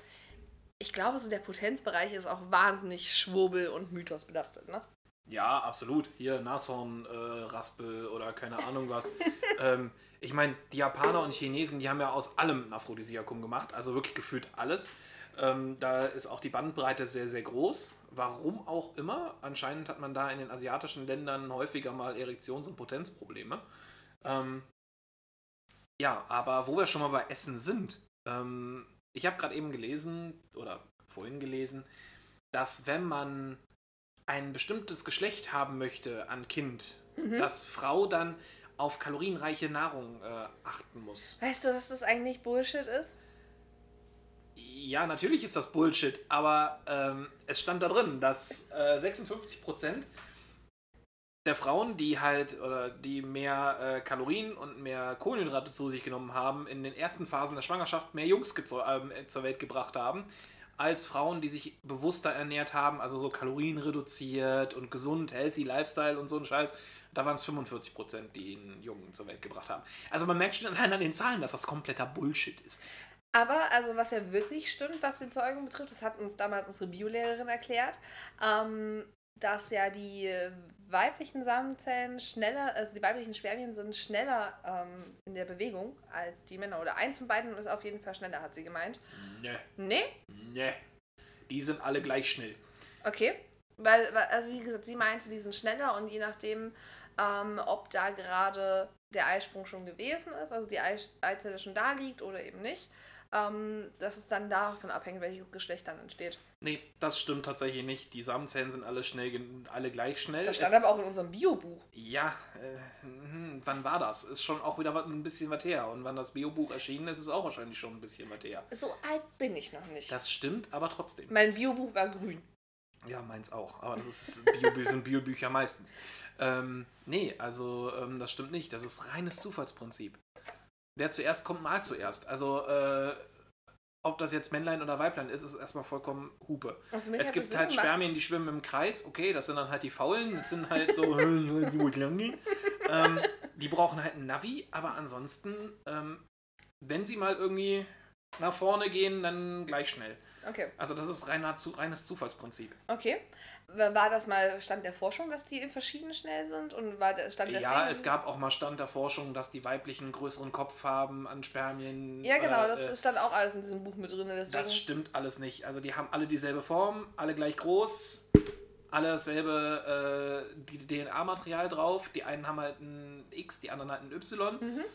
ich glaube, so der Potenzbereich ist auch wahnsinnig Schwurbel und Mythos belastet, ne? Ja, absolut. Hier Nashorn, äh, Raspel oder keine Ahnung was. ähm, ich meine, die Japaner und Chinesen, die haben ja aus allem ein Aphrodisiakum gemacht, also wirklich gefühlt alles. Ähm, da ist auch die Bandbreite sehr, sehr groß. Warum auch immer. Anscheinend hat man da in den asiatischen Ländern häufiger mal Erektions- und Potenzprobleme. Ähm, ja, aber wo wir schon mal bei Essen sind, ähm, ich habe gerade eben gelesen, oder vorhin gelesen, dass wenn man ein bestimmtes Geschlecht haben möchte an Kind, dass Frau dann auf kalorienreiche Nahrung äh, achten muss. Weißt du, dass das eigentlich Bullshit ist? Ja, natürlich ist das Bullshit, aber ähm, es stand da drin, dass äh, 56% der Frauen, die halt oder die mehr äh, Kalorien und mehr Kohlenhydrate zu sich genommen haben, in den ersten Phasen der Schwangerschaft mehr Jungs ähm, zur Welt gebracht haben, als Frauen, die sich bewusster ernährt haben, also so Kalorien reduziert und gesund, healthy Lifestyle und so ein Scheiß. Da waren es 45 Prozent, die einen Jungen zur Welt gebracht haben. Also man merkt schon allein an den Zahlen, dass das kompletter Bullshit ist. Aber also was ja wirklich stimmt, was den Zeugung betrifft, das hat uns damals unsere Biolehrerin erklärt, ähm, dass ja die weiblichen Samenzellen schneller, also die weiblichen Spermien sind schneller ähm, in der Bewegung als die Männer. Oder eins von beiden ist auf jeden Fall schneller, hat sie gemeint. Nö, Nee? nö. Die sind alle gleich schnell. Okay. Weil, also wie gesagt, sie meinte, die sind schneller und je nachdem, ähm, ob da gerade der Eisprung schon gewesen ist, also die Ei Eizelle schon da liegt oder eben nicht, ähm, dass es dann davon abhängt, welches Geschlecht dann entsteht. Nee, das stimmt tatsächlich nicht. Die Samenzellen sind alle schnell, alle gleich schnell. Das stand Es- aber auch in unserem Biobuch. ja, äh, hm, wann war das? Ist schon auch wieder ein bisschen was her. Und wann das Biobuch erschienen ist, ist auch wahrscheinlich schon ein bisschen was her. So alt bin ich noch nicht. Das stimmt, aber trotzdem. mein Biobuch war grün. Ja, meins auch. Aber das ist Bio, sind Biobücher meistens. Ähm, nee, also ähm, das stimmt nicht. Das ist reines Zufallsprinzip. Wer zuerst kommt, mal zuerst. Also, äh, ob das jetzt Männlein oder Weiblein ist, ist erstmal vollkommen Hupe. Es gibt Sinn halt gemacht. Spermien, die schwimmen im Kreis. Okay, das sind dann halt die Faulen. Das sind halt so, ähm, Die brauchen halt ein Navi, aber ansonsten, ähm, wenn sie mal irgendwie nach vorne gehen, dann gleich schnell. Okay. Also das ist reiner, zu, reines Zufallsprinzip. Okay. War das mal Stand der Forschung, dass die verschieden schnell sind? Und war der Stand Ja, es gab auch mal Stand der Forschung, dass die weiblichen größeren Kopf haben an Spermien. Ja, genau, oder, das äh, stand auch alles in diesem Buch mit drin. Deswegen. Das stimmt alles nicht. Also die haben alle dieselbe Form, alle gleich groß, alle dasselbe äh, DNA-Material drauf. Die einen haben halt ein X, die anderen halt ein Y. Mhm.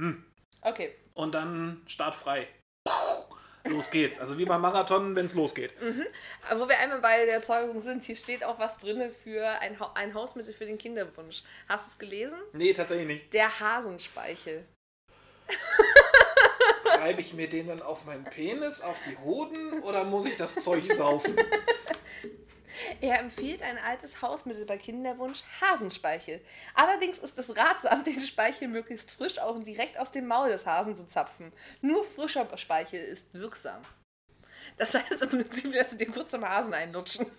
Hm. Okay. Und dann startfrei. Los geht's. Also wie beim Marathon, wenn es losgeht. Aber wo wir einmal bei der Erzeugung sind, hier steht auch was drin für ein, ha ein Hausmittel für den Kinderwunsch. Hast du es gelesen? Nee, tatsächlich nicht. Der Hasenspeichel. Reibe ich mir den dann auf meinen Penis, auf die Hoden oder muss ich das Zeug saufen? Er empfiehlt ein altes Hausmittel bei Kinderwunsch, Hasenspeichel. Allerdings ist es ratsam, den Speichel möglichst frisch auch direkt aus dem Maul des Hasen zu zapfen. Nur frischer Speichel ist wirksam. Das heißt im Prinzip, dass sie dir kurz zum Hasen einlutschen.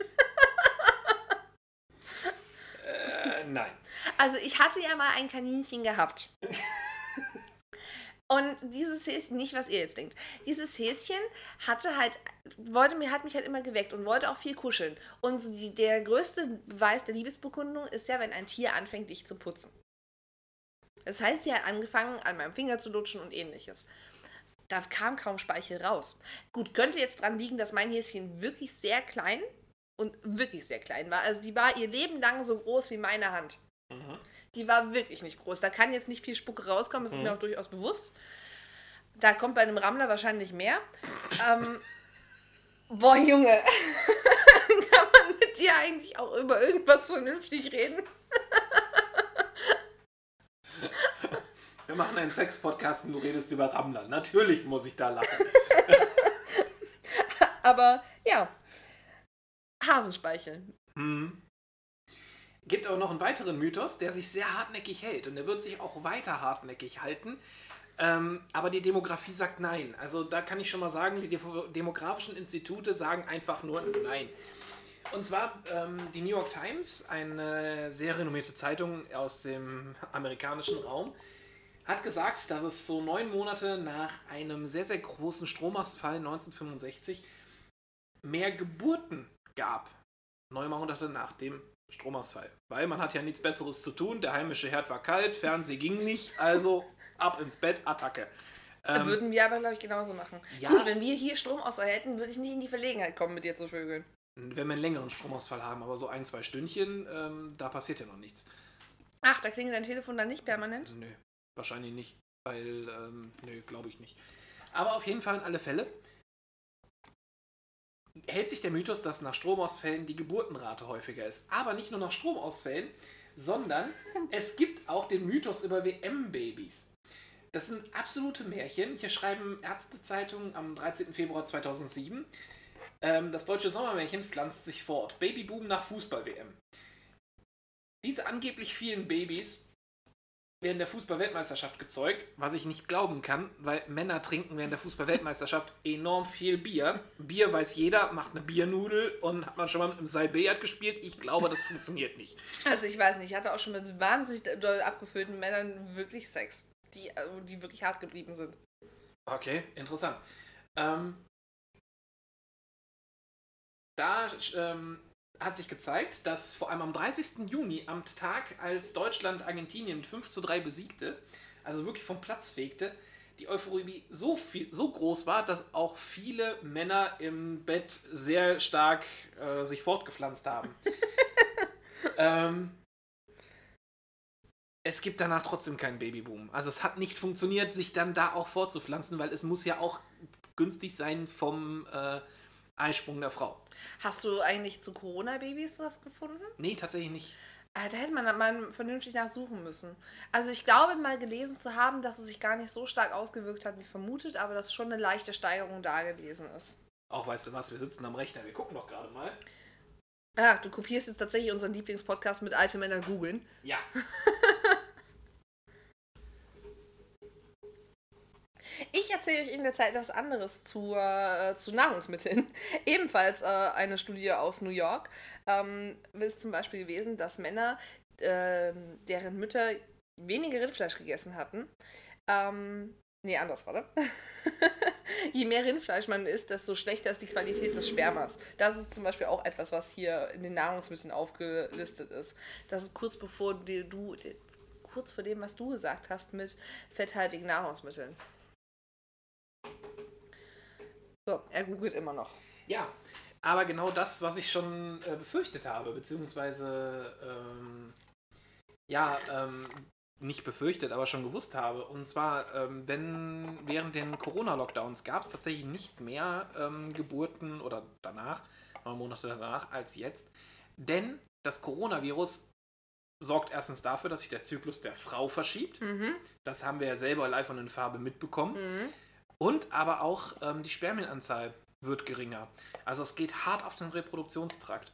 Äh, nein. Also ich hatte ja mal ein Kaninchen gehabt. Und dieses Häschen, nicht was ihr jetzt denkt, dieses Häschen hatte halt, wollte mir, hat mich halt immer geweckt und wollte auch viel kuscheln. Und die, der größte Beweis der Liebesbekundung ist ja, wenn ein Tier anfängt, dich zu putzen. Das heißt, sie hat angefangen, an meinem Finger zu lutschen und ähnliches. Da kam kaum Speichel raus. Gut, könnte jetzt dran liegen, dass mein Häschen wirklich sehr klein und wirklich sehr klein war. Also die war ihr Leben lang so groß wie meine Hand. Die war wirklich nicht groß. Da kann jetzt nicht viel Spucke rauskommen, das ist mir auch durchaus bewusst. Da kommt bei einem Rammler wahrscheinlich mehr. ähm, boah, Junge. kann man mit dir eigentlich auch über irgendwas vernünftig reden? Wir machen einen Sex-Podcast und du redest über Rammler. Natürlich muss ich da lachen. Aber ja. Hasenspeichel. Hm. Gibt aber noch einen weiteren Mythos, der sich sehr hartnäckig hält. Und der wird sich auch weiter hartnäckig halten. Ähm, aber die Demografie sagt nein. Also da kann ich schon mal sagen, die Demo- demografischen Institute sagen einfach nur nein. Und zwar ähm, die New York Times, eine sehr renommierte Zeitung aus dem amerikanischen Raum, hat gesagt, dass es so neun Monate nach einem sehr, sehr großen Stromausfall 1965 mehr Geburten gab. Neun Monate nach dem Stromausfall. Weil man hat ja nichts Besseres zu tun, der heimische Herd war kalt, Fernseh ging nicht, also ab ins Bett, Attacke. Ähm, Würden wir aber, glaube ich, genauso machen. Ja. Gut, wenn wir hier Stromausfall hätten, würde ich nicht in die Verlegenheit kommen, mit dir zu vögeln. wenn wir einen längeren Stromausfall haben, aber so ein, zwei Stündchen, ähm, da passiert ja noch nichts. Ach, da klingelt dein Telefon dann nicht permanent? Nö, wahrscheinlich nicht. Weil, ähm, nö, glaube ich nicht. Aber auf jeden Fall in alle Fälle hält sich der Mythos, dass nach Stromausfällen die Geburtenrate häufiger ist. Aber nicht nur nach Stromausfällen, sondern es gibt auch den Mythos über WM-Babys. Das sind absolute Märchen. Hier schreiben Ärztezeitungen am 13. Februar 2007. Ähm, das deutsche Sommermärchen pflanzt sich fort. Babyboom nach Fußball-WM. Diese angeblich vielen Babys während der Fußball-Weltmeisterschaft gezeugt, was ich nicht glauben kann, weil Männer trinken während der Fußball-Weltmeisterschaft enorm viel Bier. Bier weiß jeder, macht eine Biernudel und hat man schon mal mit einem Seilbillard gespielt. Ich glaube, das funktioniert nicht. Also ich weiß nicht, ich hatte auch schon mit wahnsinnig doll abgefüllten Männern wirklich Sex, die, äh, die wirklich hart geblieben sind. Okay, interessant. Ähm, da ähm, hat sich gezeigt, dass vor allem am 30. Juni, am Tag, als Deutschland Argentinien 5 zu 3 besiegte, also wirklich vom Platz fegte, die Euphorie so, viel, so groß war, dass auch viele Männer im Bett sehr stark äh, sich fortgepflanzt haben. ähm, es gibt danach trotzdem keinen Babyboom. Also es hat nicht funktioniert, sich dann da auch fortzupflanzen, weil es muss ja auch günstig sein vom äh, Eisprung der Frau. Hast du eigentlich zu Corona-Babys was gefunden? Nee, tatsächlich nicht. Äh, Da hätte man mal vernünftig nachsuchen müssen. Also ich glaube mal gelesen zu haben, dass es sich gar nicht so stark ausgewirkt hat wie vermutet, aber dass schon eine leichte Steigerung da gewesen ist. Auch weißt du was, wir sitzen am Rechner, wir gucken doch gerade mal. Ah, du kopierst jetzt tatsächlich unseren Lieblingspodcast mit alte Männer googeln. Ja. Ich erzähle euch in der Zeit etwas anderes zu, äh, zu Nahrungsmitteln. Ebenfalls äh, eine Studie aus New York ähm, ist zum Beispiel gewesen, dass Männer, ähm, deren Mütter weniger Rindfleisch gegessen hatten, ähm, nee, anders, warte. Je mehr Rindfleisch man isst, desto schlechter ist die Qualität des Spermas. Das ist zum Beispiel auch etwas, was hier in den Nahrungsmitteln aufgelistet ist. Das ist kurz bevor du, kurz vor dem, was du gesagt hast mit fetthaltigen Nahrungsmitteln. So, er googelt immer noch. Ja, aber genau das, was ich schon äh, befürchtet habe, beziehungsweise ähm, ja, ähm, nicht befürchtet, aber schon gewusst habe. Und zwar, ähm, wenn während den Corona-Lockdowns gab es tatsächlich nicht mehr ähm, Geburten oder danach, neun Monate danach, als jetzt. Denn das Coronavirus sorgt erstens dafür, dass sich der Zyklus der Frau verschiebt. Mhm. Das haben wir ja selber live und in Farbe mitbekommen. Mhm. Und aber auch ähm, die Spermienanzahl wird geringer. Also es geht hart auf den Reproduktionstrakt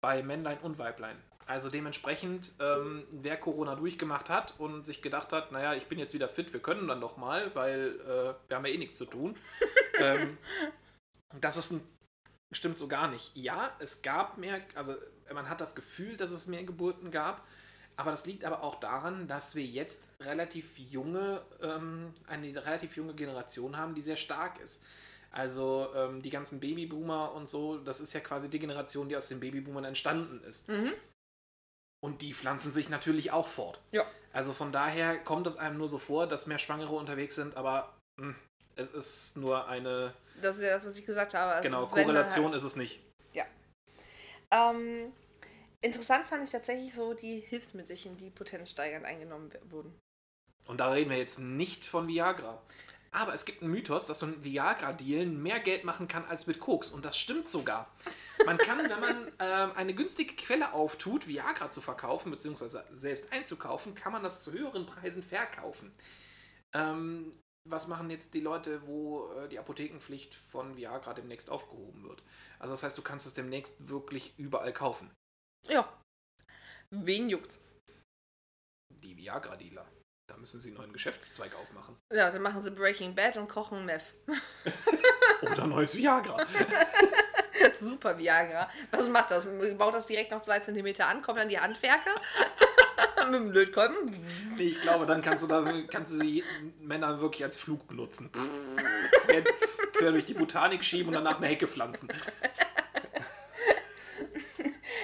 bei Männlein und Weiblein. Also dementsprechend, ähm, wer Corona durchgemacht hat und sich gedacht hat, naja, ich bin jetzt wieder fit, wir können dann doch mal, weil äh, wir haben ja eh nichts zu tun. ähm, das ist ein, stimmt so gar nicht. Ja, es gab mehr, also man hat das Gefühl, dass es mehr Geburten gab, aber das liegt aber auch daran, dass wir jetzt relativ junge, ähm, eine relativ junge Generation haben, die sehr stark ist. Also ähm, die ganzen Babyboomer und so, das ist ja quasi die Generation, die aus den Babyboomern entstanden ist. Mhm. Und die pflanzen sich natürlich auch fort. Ja. Also von daher kommt es einem nur so vor, dass mehr Schwangere unterwegs sind, aber mh, es ist nur eine Das ist ja das, was ich gesagt habe. Es genau ist, Korrelation Halt, ist es nicht. ähm, interessant fand ich tatsächlich so die Hilfsmittelchen, die potenzsteigernd eingenommen wurden. Und da reden wir jetzt nicht von Viagra. Aber es gibt einen Mythos, dass man Viagra-Dealen mehr Geld machen kann als mit Koks. Und das stimmt sogar. Man kann, wenn man ähm, eine günstige Quelle auftut, Viagra zu verkaufen, beziehungsweise selbst einzukaufen, kann man das zu höheren Preisen verkaufen. Ähm, was machen jetzt die Leute, wo äh, die Apothekenpflicht von Viagra demnächst aufgehoben wird? Also das heißt, du kannst es demnächst wirklich überall kaufen. Ja. Wen juckt's? Die Viagra-Dealer. Da müssen sie einen neuen Geschäftszweig aufmachen. Ja, dann machen sie Breaking Bad und kochen Meth. Oder neues Viagra. Super Viagra. Was macht das? Baut das direkt noch zwei Zentimeter an, kommt dann die Handwerker mit dem Lötkolben. Nee, ich glaube, dann kannst du da kannst du die Männer wirklich als Flug benutzen. quer, quer durch die Botanik schieben und danach eine Hecke pflanzen.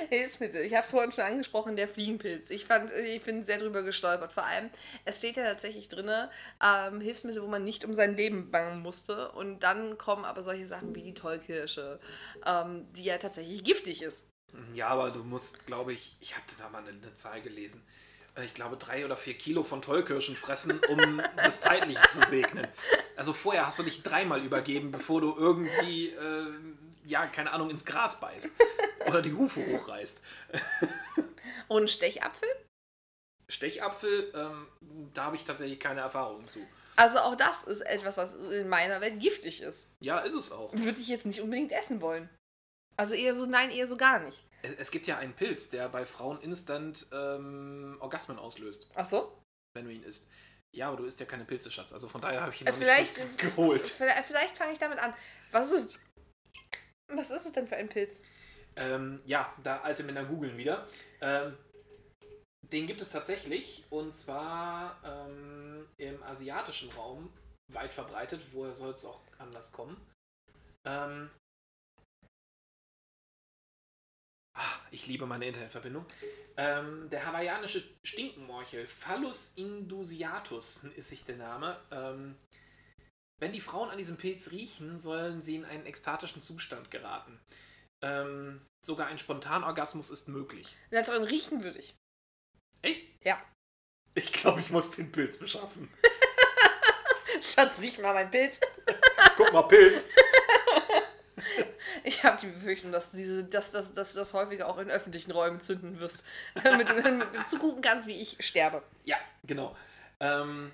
Hilfsmittel. Ich habe es vorhin schon angesprochen, der Fliegenpilz. Ich, fand, ich bin sehr drüber gestolpert. Vor allem, es steht ja tatsächlich drin, ähm, Hilfsmittel, wo man nicht um sein Leben bangen musste. Und dann kommen aber solche Sachen wie die Tollkirsche, ähm, die ja tatsächlich giftig ist. Ja, aber du musst, glaube ich, ich habe da mal eine, eine Zahl gelesen. Äh, Ich glaube, drei oder vier Kilo von Tollkirschen fressen, um das Zeitliche zu segnen. Also vorher hast du dich dreimal übergeben, bevor du irgendwie, äh, ja, keine Ahnung, ins Gras beißt. Oder die Hufe hochreißt. Und Stechapfel? Stechapfel, ähm, da habe ich tatsächlich keine Erfahrung zu. Also auch das ist etwas, was in meiner Welt giftig ist. Ja, ist es auch. Würde ich jetzt nicht unbedingt essen wollen. Also eher so, nein, eher so gar nicht. Es, es gibt ja einen Pilz, der bei Frauen instant ähm, Orgasmen auslöst, Ach so? wenn du ihn isst. Ja, aber du isst ja keine Pilze, Schatz. Also von daher habe ich ihn noch Vielleicht, nicht geholt. vielleicht, vielleicht fange ich damit an. Was ist, was ist es denn für ein Pilz? Ähm, ja, da alte Männer googeln wieder. Ähm, den gibt es tatsächlich und zwar ähm, im asiatischen Raum weit verbreitet. Woher soll es auch anders kommen? Ähm, ah, ich liebe meine Internetverbindung. Ähm, der hawaiianische Stinkenmorchel, Phallus indusiatus ist sich der Name. Ähm, wenn die Frauen an diesem Pilz riechen, sollen sie in einen ekstatischen Zustand geraten. Ähm, sogar ein Spontanorgasmus ist möglich. Na, drin riechen würde ich. Echt? Ja. Ich glaube, ich muss den Pilz beschaffen. Schatz, riech mal mein Pilz. Guck mal, Pilz. Ich habe die Befürchtung, dass du, diese, dass, dass, dass du das häufiger auch in öffentlichen Räumen zünden wirst. Damit du dann zugucken kannst, wie ich sterbe. Ja, genau. Ähm,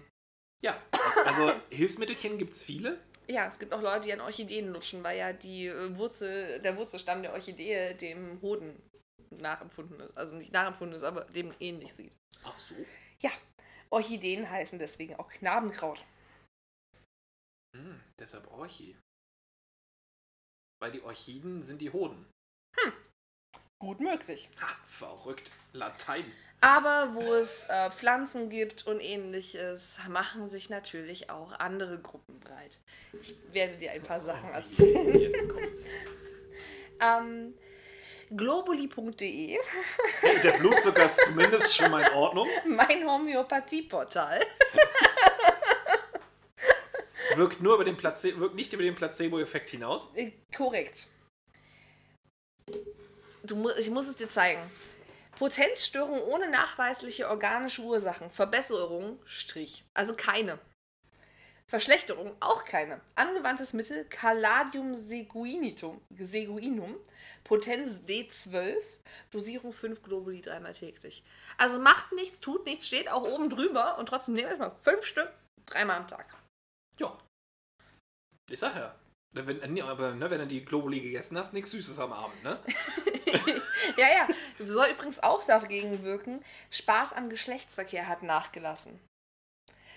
ja, also Hilfsmittelchen gibt es viele. Ja, es gibt auch Leute, die an Orchideen lutschen, weil ja die äh, Wurzel, der Wurzelstamm der Orchidee dem Hoden nachempfunden ist. Also nicht nachempfunden ist, aber dem ähnlich sieht. Ach so. Orchideen heißen deswegen auch Knabenkraut. Hm, deshalb Orchi. Weil die Orchiden sind die Hoden. Gut möglich. Ha, verrückt. Latein. Aber wo es äh, Pflanzen gibt und ähnliches, machen sich natürlich auch andere Gruppen breit. Ich werde dir ein paar Sachen erzählen. Jetzt kommt's. Ähm, globuli.de, Hey, der Blutzucker ist zumindest schon mal in Ordnung. mein Homöopathieportal. Wirkt nur über den Place wirkt nicht über den Placebo-Effekt hinaus. Äh, Korrekt. Du mu ich muss es dir zeigen. Potenzstörung ohne nachweisliche organische Ursachen. Verbesserung, Strich. Also keine. Verschlechterung, auch keine. Angewandtes Mittel, Caladium seguinitum, seguinum, Potenz D12, Dosierung 5 Globuli dreimal täglich. Also macht nichts, tut nichts, steht auch oben drüber und trotzdem nehmt mal fünf Stück, dreimal am Tag. Ja. Ich sag ja. Wenn, nee, aber ne, wenn du die Globuli gegessen hast, nichts Süßes am Abend, ne? Ja, ja. Soll übrigens auch dagegen wirken. Spaß am Geschlechtsverkehr hat nachgelassen.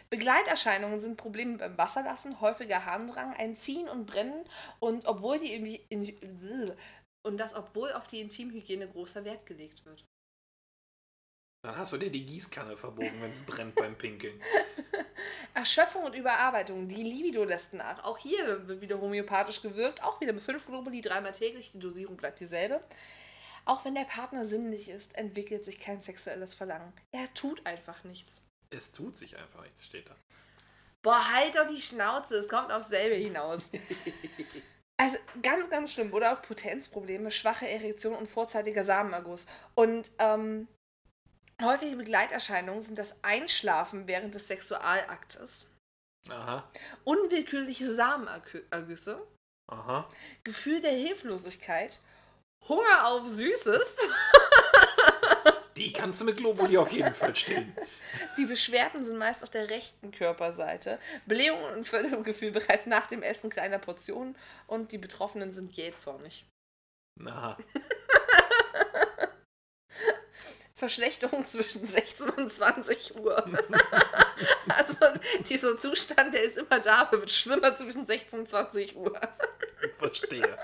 Begleiterscheinungen sind Probleme beim Wasserlassen, häufiger Harndrang, ein Ziehen und Brennen und obwohl die und das obwohl auf die Intimhygiene großer Wert gelegt wird. Dann hast du dir die Gießkanne verbogen, wenn es brennt beim Pinkeln. Erschöpfung und Überarbeitung, die Libido lässt nach. Auch hier wird wieder homöopathisch gewirkt, auch wieder mit 5 Globuli dreimal täglich, die Dosierung bleibt dieselbe. Auch wenn der Partner sinnlich ist, entwickelt sich kein sexuelles Verlangen. Er tut einfach nichts. Es tut sich einfach nichts, steht da. Boah, halt doch die Schnauze, es kommt aufs selbe hinaus. Also ganz, ganz schlimm. Oder auch Potenzprobleme, schwache Erektion und vorzeitiger Samenerguss. Und ähm, häufige Begleiterscheinungen sind das Einschlafen während des Sexualaktes, Aha, unwillkürliche Samenergüsse, aha. Gefühl der Hilflosigkeit, Hunger auf Süßes, Die kannst du mit Globuli auf jeden Fall stillen. Die Beschwerden sind meist auf der rechten Körperseite. Blähung und Völlegefühl bereits nach dem Essen kleiner Portionen und die Betroffenen sind jähzornig. Aha. Verschlechterung zwischen 16 und 20 Uhr. also dieser Zustand, der ist immer da, aber wird schlimmer zwischen 16 und 20 Uhr. Verstehe.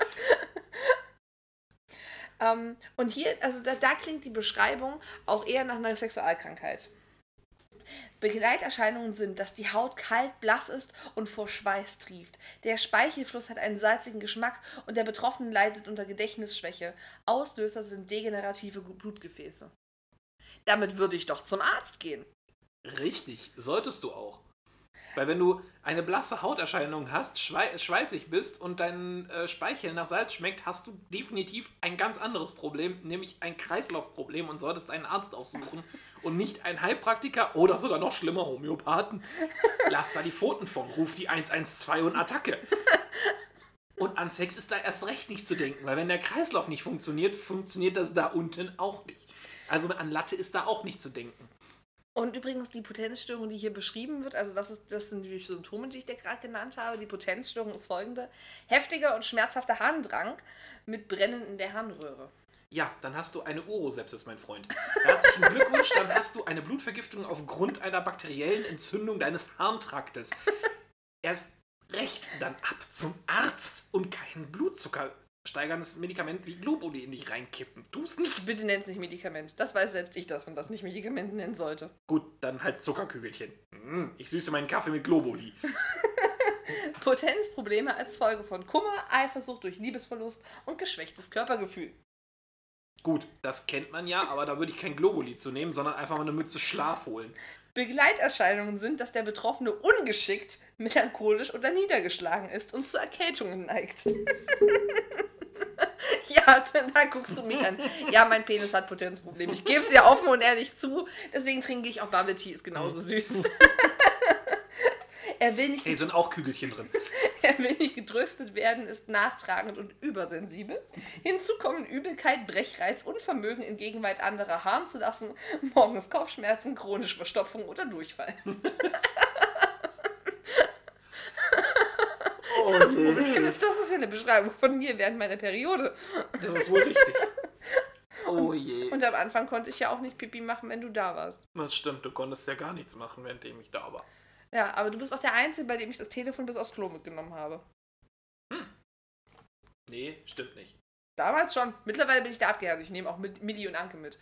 Ähm, und hier, also da, da klingt die Beschreibung auch eher nach einer Sexualkrankheit. Begleiterscheinungen sind, dass die Haut kalt, blass ist und vor Schweiß trieft. Der Speichelfluss hat einen salzigen Geschmack und der Betroffene leidet unter Gedächtnisschwäche. Auslöser sind degenerative Blutgefäße. Damit würde ich doch zum Arzt gehen. Richtig, solltest du auch. Weil wenn du eine blasse Hauterscheinung hast, schwei schweißig bist und dein äh, Speichel nach Salz schmeckt, hast du definitiv ein ganz anderes Problem, nämlich ein Kreislaufproblem und solltest einen Arzt aufsuchen und nicht einen Heilpraktiker oder sogar noch schlimmer Homöopathen. Lass da die Pfoten von, ruf die 112 und Attacke. Und an Sex ist da erst recht nicht zu denken, weil wenn der Kreislauf nicht funktioniert, funktioniert das da unten auch nicht. Also an Latte ist da auch nicht zu denken. Und übrigens die Potenzstörung, die hier beschrieben wird, also das, ist, das sind die Symptome, die ich dir gerade genannt habe. Die Potenzstörung ist folgende. Heftiger und schmerzhafter Harndrang mit Brennen in der Harnröhre. Ja, dann hast du eine Urosepsis, mein Freund. Herzlichen Glückwunsch, dann hast du eine Blutvergiftung aufgrund einer bakteriellen Entzündung deines Harntraktes. Erst recht dann ab zum Arzt und kein Blutzucker steigerndes Medikament wie Globuli in dich reinkippen. Tu's nicht. Bitte nenn es nicht Medikament. Das weiß selbst ich, dass man das nicht Medikament nennen sollte. Gut, dann halt Zuckerkügelchen. Mm, ich süße meinen Kaffee mit Globuli. Potenzprobleme als Folge von Kummer, Eifersucht durch Liebesverlust und geschwächtes Körpergefühl. Gut, das kennt man ja, aber da würde ich kein Globuli zu nehmen, sondern einfach mal eine Mütze Schlaf holen. Begleiterscheinungen sind, dass der Betroffene ungeschickt, melancholisch oder niedergeschlagen ist und zu Erkältungen neigt. ja, da guckst du mich an. Ja, mein Penis hat Potenzprobleme. Ich gebe es ja offen und ehrlich zu. Deswegen trinke ich auch Bubble Tea, ist genauso süß. er will nicht Hey, sind auch Kügelchen drin. Er will nicht getröstet werden, ist nachtragend und übersensibel. Hinzu kommen Übelkeit, Brechreiz, Unvermögen in Gegenwart anderer harren zu lassen, morgens Kopfschmerzen, chronische Verstopfung oder Durchfall. Oh, Das Problem ist, das ist ja eine Beschreibung von mir während meiner Periode. Das ist wohl richtig. Oh je. Und am Anfang konnte ich ja auch nicht Pipi machen, wenn du da warst. Das stimmt, du konntest ja gar nichts machen, währenddem ich da war. Ja, aber du bist auch der Einzige, bei dem ich das Telefon bis aufs Klo mitgenommen habe. Nee, stimmt nicht. Damals schon. Mittlerweile bin ich da abgehärtet. Ich nehme auch mit Milli und Anke mit.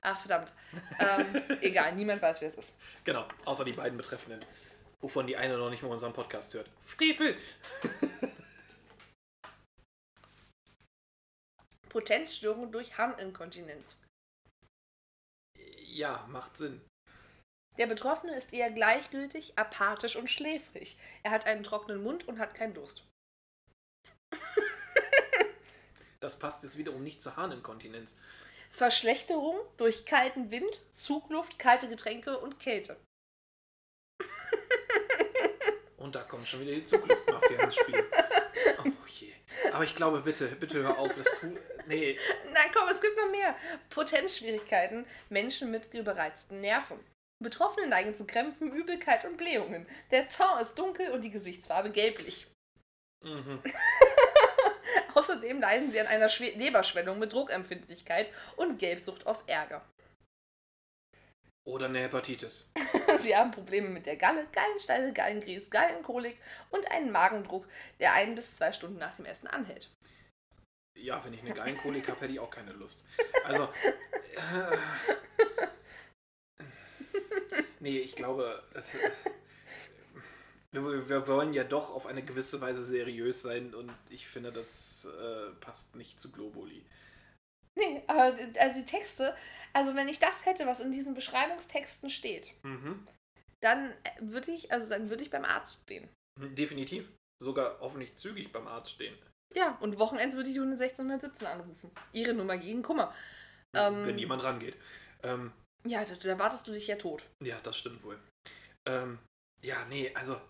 Ach, verdammt. Ähm, egal, niemand weiß, wer es ist. Genau, außer die beiden Betreffenden. Wovon die eine noch nicht mal unseren Podcast hört. Frevel! Potenzstörung durch Harninkontinenz. Ja, macht Sinn. Der Betroffene ist eher gleichgültig, apathisch und schläfrig. Er hat einen trockenen Mund und hat keinen Durst. Das passt jetzt wiederum nicht zur Harninkontinenz. Verschlechterung durch kalten Wind, Zugluft, kalte Getränke und Kälte. Und da kommt schon wieder die Zugluftmafia ins Spiel. Oh je. Aber ich glaube, bitte, bitte hör auf. Das tu, nee. Nein, komm, es gibt noch mehr. Potenzschwierigkeiten, Menschen mit überreizten Nerven. Betroffene neigen zu Krämpfen, Übelkeit und Blähungen. Der Ton ist dunkel und die Gesichtsfarbe gelblich. Mhm. Außerdem leiden sie an einer Schwe Leberschwellung mit Druckempfindlichkeit und Gelbsucht aus Ärger. Oder eine Hepatitis. Sie haben Probleme mit der Galle, Gallensteine, Gallengries, Gallenkolik und einen Magendruck, der ein bis zwei Stunden nach dem Essen anhält. Ja, wenn ich eine Gallenkolik habe, hätte ich auch keine Lust. Also. Äh, nee, ich glaube, es, wir, wir wollen ja doch auf eine gewisse Weise seriös sein und ich finde, das äh, passt nicht zu Globuli. Nee, aber also die Texte, also wenn ich das hätte, was in diesen Beschreibungstexten steht, Mhm. dann würde ich, also dann würde ich beim Arzt stehen. Definitiv. Sogar hoffentlich zügig beim Arzt stehen. Ja, und Wochenends würde ich 116, 117 anrufen. Ihre Nummer gegen Kummer. Ähm, Wenn jemand rangeht. Ähm, Ja, da, da wartest du dich ja tot. ja, das stimmt wohl. Ähm, ja, nee, also.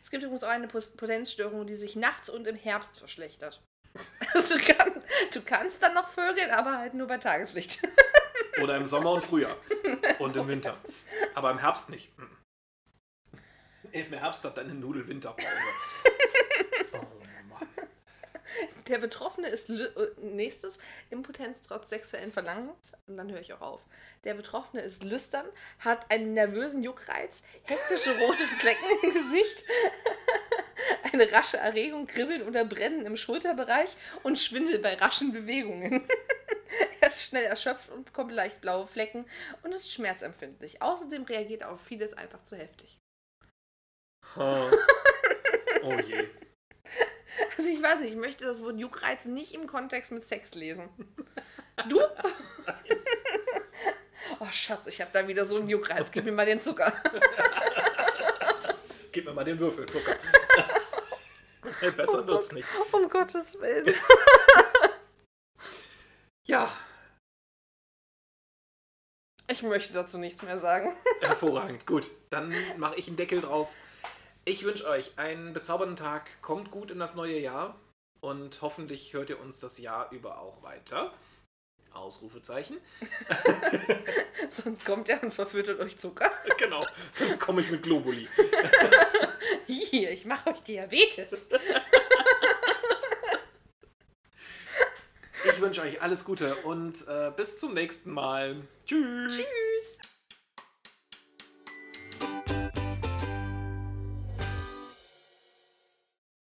Es gibt übrigens auch eine Potenzstörung, die sich nachts und im Herbst verschlechtert. Also du, kann, du kannst dann noch vögeln, aber halt nur bei Tageslicht. Oder im Sommer und Frühjahr. Und im Winter. Aber im Herbst nicht. Mhm. Im Herbst hat deine Nudel Winterpause. Der Betroffene ist äh, nächstes Impotenz trotz sexuellen Verlangens. Und dann höre ich auch auf. Der Betroffene ist lüstern, hat einen nervösen Juckreiz, hektische rote Flecken im Gesicht, eine rasche Erregung, Kribbeln oder Brennen im Schulterbereich und Schwindel bei raschen Bewegungen. er ist schnell erschöpft und bekommt leicht blaue Flecken und ist schmerzempfindlich. Außerdem reagiert er auf vieles einfach zu heftig. Oh, oh je. Also ich weiß nicht, ich möchte das Wort Juckreiz nicht im Kontext mit Sex lesen. Du? Oh Schatz, ich habe da wieder so einen Juckreiz. Gib mir mal den Zucker. Gib mir mal den Würfelzucker. Besser wird's nicht. Um Gottes Willen. Ja, Ich möchte dazu nichts mehr sagen. hervorragend. Gut, dann mache ich einen Deckel drauf. Ich wünsche euch einen bezaubernden Tag. Kommt gut in das neue Jahr. Und hoffentlich hört ihr uns das Jahr über auch weiter. Ausrufezeichen. Sonst kommt er und verfüttert euch Zucker. Genau, sonst komme ich mit Globuli. Hier, ich mache euch Diabetes. Ich wünsche euch alles Gute und äh, bis zum nächsten Mal. Tschüss. Tschüss.